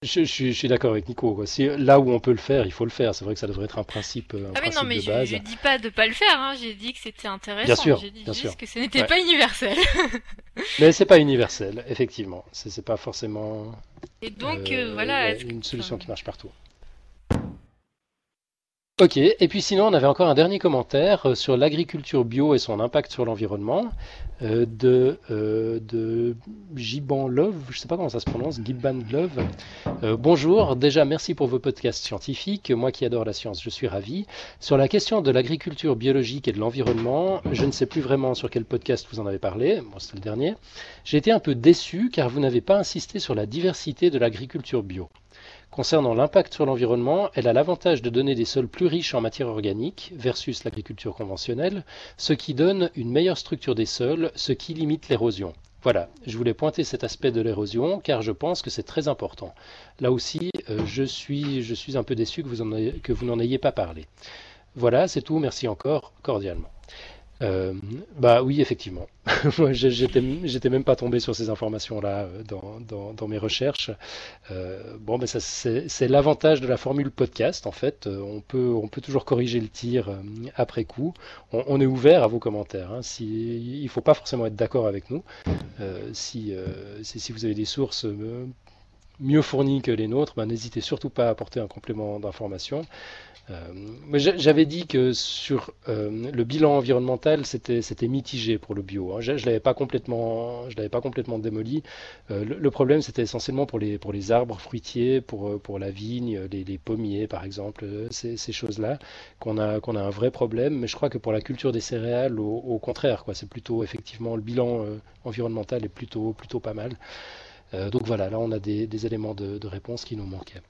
je, je, suis d'accord avec Nico. Quoi. là où on peut le faire, il faut le faire. C'est vrai que ça devrait être un principe. Un ah oui, non, mais je, base. je dis pas de pas le faire. Hein. J'ai dit que c'était intéressant. Bien sûr, J'ai dit bien juste sûr. que ce n'était pas universel. mais c'est pas universel, effectivement. C'est pas forcément. Et donc, euh, voilà. Une solution qui marche partout. Ok, et puis sinon on avait encore un dernier commentaire euh, sur l'agriculture bio et son impact sur l'environnement euh, de, euh, Giban Love, je sais pas comment ça se prononce, Giban Love. Bonjour, déjà merci pour vos podcasts scientifiques, moi qui adore la science, je suis ravi. Sur la question de l'agriculture biologique et de l'environnement, je ne sais plus vraiment sur quel podcast vous en avez parlé, bon c'était le dernier, j'ai été un peu déçu car vous n'avez pas insisté sur la diversité de l'agriculture bio. Concernant l'impact sur l'environnement, elle a l'avantage de donner des sols plus riches en matière organique versus l'agriculture conventionnelle, ce qui donne une meilleure structure des sols, ce qui limite l'érosion. Voilà, je voulais pointer cet aspect de l'érosion car je pense que c'est très important. Là aussi, euh, je, suis, je suis un peu déçu que vous n'en ayez pas parlé. Voilà, c'est tout, merci encore cordialement. Euh, bah oui, effectivement. J'étais même pas tombé sur ces informations-là euh, dans, mes recherches. Euh, bon, ben ça c'est l'avantage de la formule podcast. En fait, on peut on peut toujours corriger le tir après coup. On, est ouvert à vos commentaires. Hein. Si il faut pas forcément être d'accord avec nous. si, si vous avez des sources mieux fournies que les nôtres, ben, n'hésitez surtout pas à apporter un complément d'information. Euh, j'avais dit que sur euh, le bilan environnemental, c'était mitigé pour le bio. Hein. Je ne l'avais pas complètement, je pas complètement démoli. Euh, le, problème, c'était essentiellement pour les pour les arbres fruitiers, pour pour la vigne, les, pommiers, par exemple, ces, ces choses-là, qu'on a qu'on a un vrai problème. Mais je crois que pour la culture des céréales, au, contraire, quoi, c'est plutôt effectivement le bilan environnemental est plutôt plutôt pas mal. Donc voilà, là on a des, des éléments de, de réponse qui nous manquaient.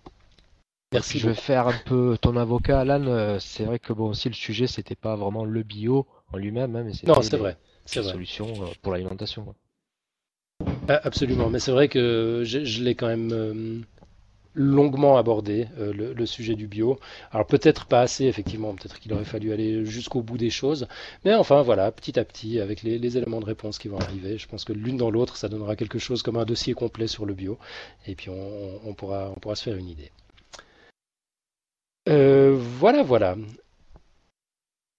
Merci. Je vais faire un peu ton avocat, Alan. Euh, c'est vrai que bon, aussi le sujet, c'était pas vraiment le bio en lui-même, hein, mais non, c'est vrai. C'est vrai. Solution euh, pour l'alimentation. Ah, absolument, mais c'est vrai que je, l'ai quand même euh, longuement abordé le, sujet du bio. Alors peut-être pas assez, effectivement, peut-être qu'il aurait fallu aller jusqu'au bout des choses, mais enfin voilà, petit à petit, avec les, éléments de réponse qui vont arriver, je pense que l'une dans l'autre, ça donnera quelque chose comme un dossier complet sur le bio, et puis on, pourra, on pourra se faire une idée. Euh, voilà, voilà.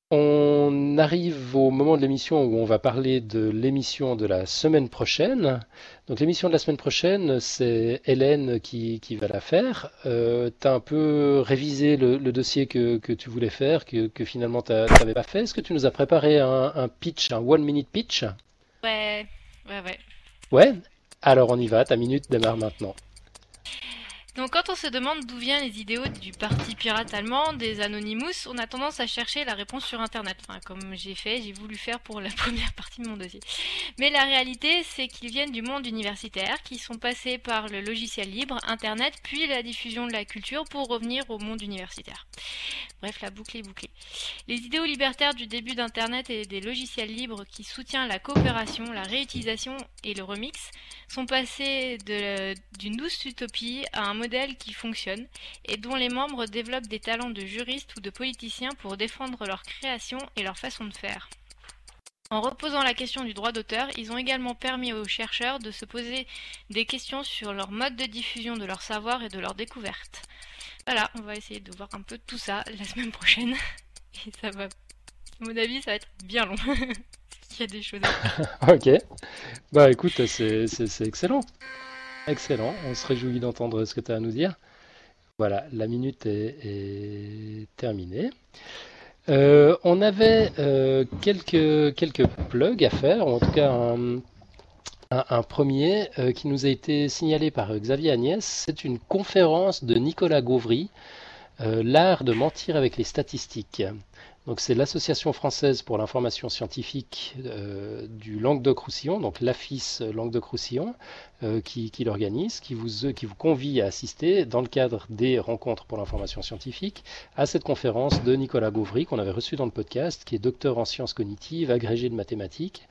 On arrive au moment de l'émission où on va parler de l'émission de la semaine prochaine. Donc l'émission de la semaine prochaine, c'est Hélène qui, va la faire. Euh, tu as un peu révisé le, dossier que, tu voulais faire, que, finalement tu n'avais pas fait. Est-ce que tu nous as préparé un, un pitch, un one-minute pitch? Ouais, ouais, ouais. Ouais? Alors on y va, ta minute démarre maintenant. Donc quand on se demande d'où viennent les idéaux du parti pirate allemand, des Anonymous, on a tendance à chercher la réponse sur Internet. Enfin, comme j'ai fait, j'ai voulu faire pour la première partie de mon dossier. Mais la réalité, c'est qu'ils viennent du monde universitaire, qui sont passés par le logiciel libre, Internet, puis la diffusion de la culture pour revenir au monde universitaire. Bref, la boucle est bouclée. Les idéaux libertaires du début d'Internet et des logiciels libres qui soutiennent la coopération, la réutilisation et le remix sont passés d'une douce utopie à un modèle qui fonctionne et dont les membres développent des talents de juristes ou de politiciens pour défendre leur création et leur façon de faire. En reposant la question du droit d'auteur, ils ont également permis aux chercheurs de se poser des questions sur leur mode de diffusion de leur savoir et de leur découverte. Voilà, on va essayer de voir un peu tout ça la semaine prochaine. Et ça va, à mon avis, ça va être bien long. Il y a des choses ok. Bah écoute, c'est excellent. Excellent. On se réjouit d'entendre ce que tu as à nous dire. Voilà, la minute est, terminée. Euh, on avait euh, quelques, plugs à faire, ou en tout cas Un, premier qui nous a été signalé par Xavier Agnès, c'est une conférence de Nicolas Gauvry, L'art de mentir avec les statistiques. C'est l'Association française pour l'information scientifique euh, du Languedoc-Roussillon, donc l'AFIS Languedoc-Roussillon, euh, qui, l'organise, qui vous, qui vous convie à assister dans le cadre des rencontres pour l'information scientifique à cette conférence de Nicolas Gauvry qu'on avait reçu dans le podcast, qui est docteur en sciences cognitives, agrégé de mathématiques,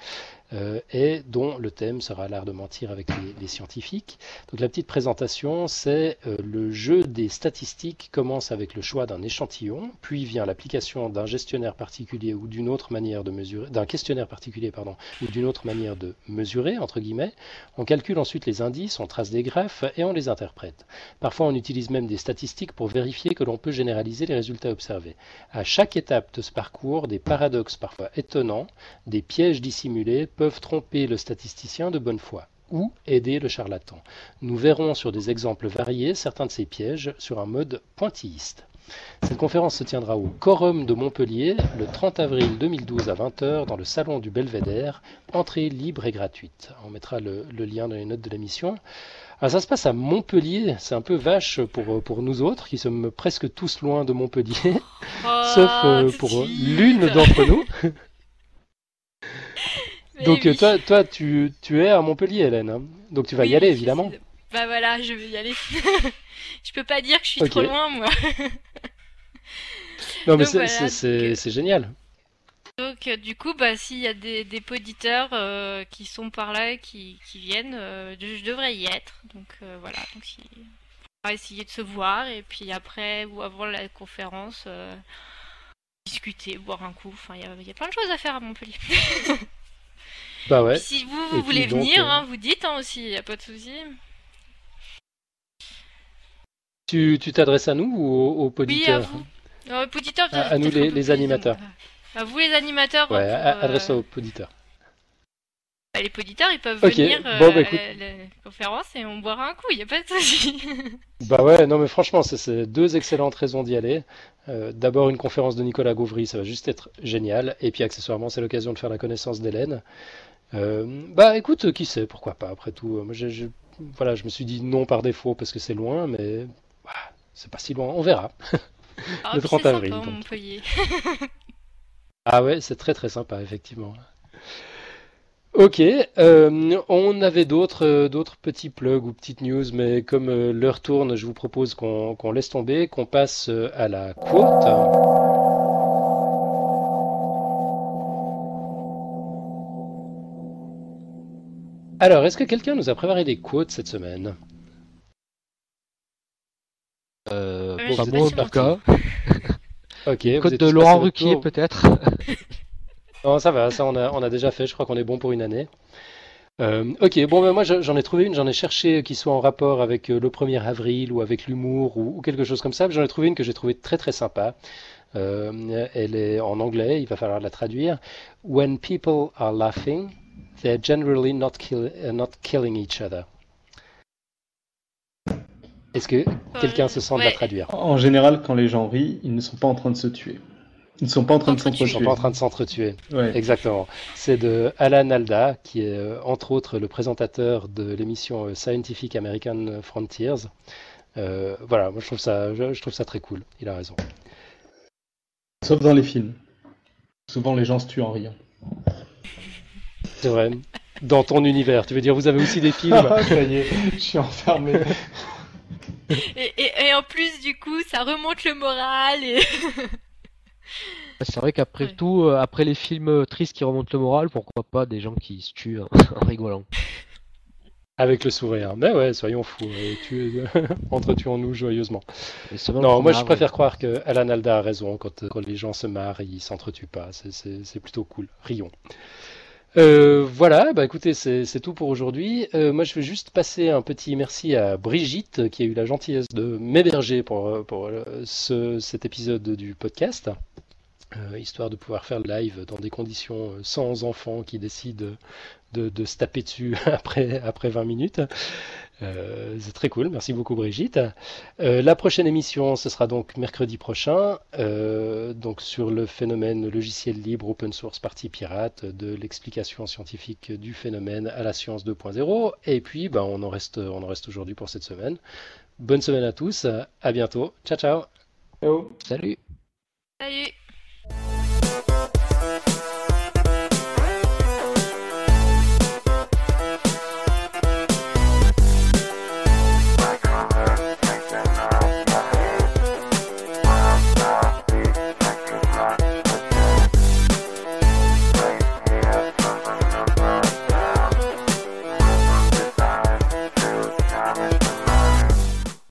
euh, et dont le thème sera l'art de mentir avec les, scientifiques. Donc la petite présentation, c'est euh, le jeu des statistiques commence avec le choix d'un échantillon, puis vient l'application d'un gestionnaire particulier ou d'une autre manière de mesurer, d'un questionnaire particulier pardon, ou d'une autre manière de mesurer entre guillemets. On calcule ensuite les indices, on trace des graphes et on les interprète. Parfois, on utilise même des statistiques pour vérifier que l'on peut généraliser les résultats observés. À chaque étape de ce parcours, des paradoxes parfois étonnants, des pièges dissimulés peuvent tromper le statisticien de bonne foi ou aider le charlatan. Nous verrons sur des exemples variés certains de ces pièges sur un mode pointilliste. Cette conférence se tiendra au Quorum de Montpellier le 30 avril 2012 à 20h dans le salon du Belvédère, entrée libre et gratuite. On mettra le, lien dans les notes de l'émission. Alors ça se passe à Montpellier, c'est un peu vache pour, pour nous autres qui sommes presque tous loin de Montpellier, oh, sauf euh, pour l'une d'entre nous. Donc toi, toi tu, tu, es à Montpellier, Hélène. Hein. Donc tu vas y aller, évidemment. Bah voilà, je vais y aller. Je peux pas dire que je suis trop loin, moi. non, mais c'est génial. Donc euh, du coup, bah, s'il y a des, des auditeurs euh, qui sont par là et qui, qui viennent, euh, je, devrais y être. Donc voilà, donc on va essayer de se voir et puis après ou avant la conférence, discuter, boire un coup. Enfin, il y a, y a plein de choses à faire à Montpellier. Bah ouais. Si vous, voulez venir, euh, hein, vous dites hein, aussi, il n'y a pas de souci. Tu t'adresses à nous ou aux, auditeurs Oui, à vous. auditeurs, à, nous les, animateurs. À vous les animateurs. Ouais, hein, adresse-toi aux auditeurs. Bah, les auditeurs, ils peuvent venir euh, bah, à la, conférence et on boira un coup, il n'y a pas de souci. bah ouais, non mais franchement, c'est deux excellentes raisons d'y aller. Euh, d'abord, une conférence de Nicolas Gauvry, ça va juste être génial. Et puis accessoirement, c'est l'occasion de faire la connaissance d'Hélène. Euh, bah écoute, qui sait, pourquoi pas, après tout. Moi, voilà, je me suis dit non par défaut parce que c'est loin, mais c'est pas si loin, on verra. Ah, le 30 avril. ah ouais, c'est très très sympa, effectivement. Ok, euh, on avait d'autres d'autres petits plugs ou petites news, mais comme l'heure tourne, je vous propose qu'on laisse tomber, qu'on passe à la quote. Alors, est-ce que quelqu'un nous a préparé des quotes cette semaine? Euh, euh Pas moi, en tout cas. ok. Quote de Laurent Ruquier, peut-être Non, ça va, ça on a, on a déjà fait, je crois qu'on est bon pour une année. Euh, ok, bon, ben moi j'en ai trouvé une, j'en ai cherché qui soit en rapport avec euh, le 1er avril ou avec l'humour ou, quelque chose comme ça. J'en ai trouvé une que j'ai trouvée très très sympa. elle est en anglais, il va falloir la traduire. When people are laughing, they're generally not, kill, uh, not killing each other. Est-ce que quelqu'un se sent de la traduire? En général, quand les gens rient, ils ne sont pas en train de se tuer. Ils ne sont pas en train de s'entretuer. Ils ne sont pas en train de s'entretuer. Exactement. C'est de Alan Alda, qui est euh, entre autres le présentateur de l'émission euh, Scientific American Frontiers. Euh, voilà, moi je trouve, ça, je trouve ça très cool. Il a raison. Sauf dans les films. Souvent les gens se tuent en riant. C'est vrai. Dans ton univers, tu veux dire, vous avez aussi des films? Ça y est, je suis enfermé. Et, en plus, du coup, ça remonte le moral. Et... C'est vrai qu'après tout, euh, après les films tristes qui remontent le moral, pourquoi pas des gens qui se tuent en rigolant Avec le sourire. Mais ouais, soyons fous. Entretuons-nous joyeusement. Non, moi je préfère croire que Alan Alda a raison. Quand, quand les gens se marrent, ils s'entretuent pas. C'est plutôt cool. Rions. Euh, voilà, bah écoutez, c'est tout pour aujourd'hui. Euh, moi, je vais juste passer un petit merci à Brigitte qui a eu la gentillesse de m'héberger pour, pour ce, cet épisode du podcast, euh, histoire de pouvoir faire le live dans des conditions sans enfants qui décident de, de se taper dessus après, après 20 minutes. Euh, c'est très cool, merci beaucoup Brigitte. Euh, la prochaine émission, ce sera donc mercredi prochain, euh, donc sur le phénomène logiciel libre, open source, partie pirate, de l'explication scientifique du phénomène à la science 2.0. Et puis, ben, on en reste, on en reste aujourd'hui pour cette semaine. Bonne semaine à tous, à bientôt, ciao ciao. ciao. Salut. Salut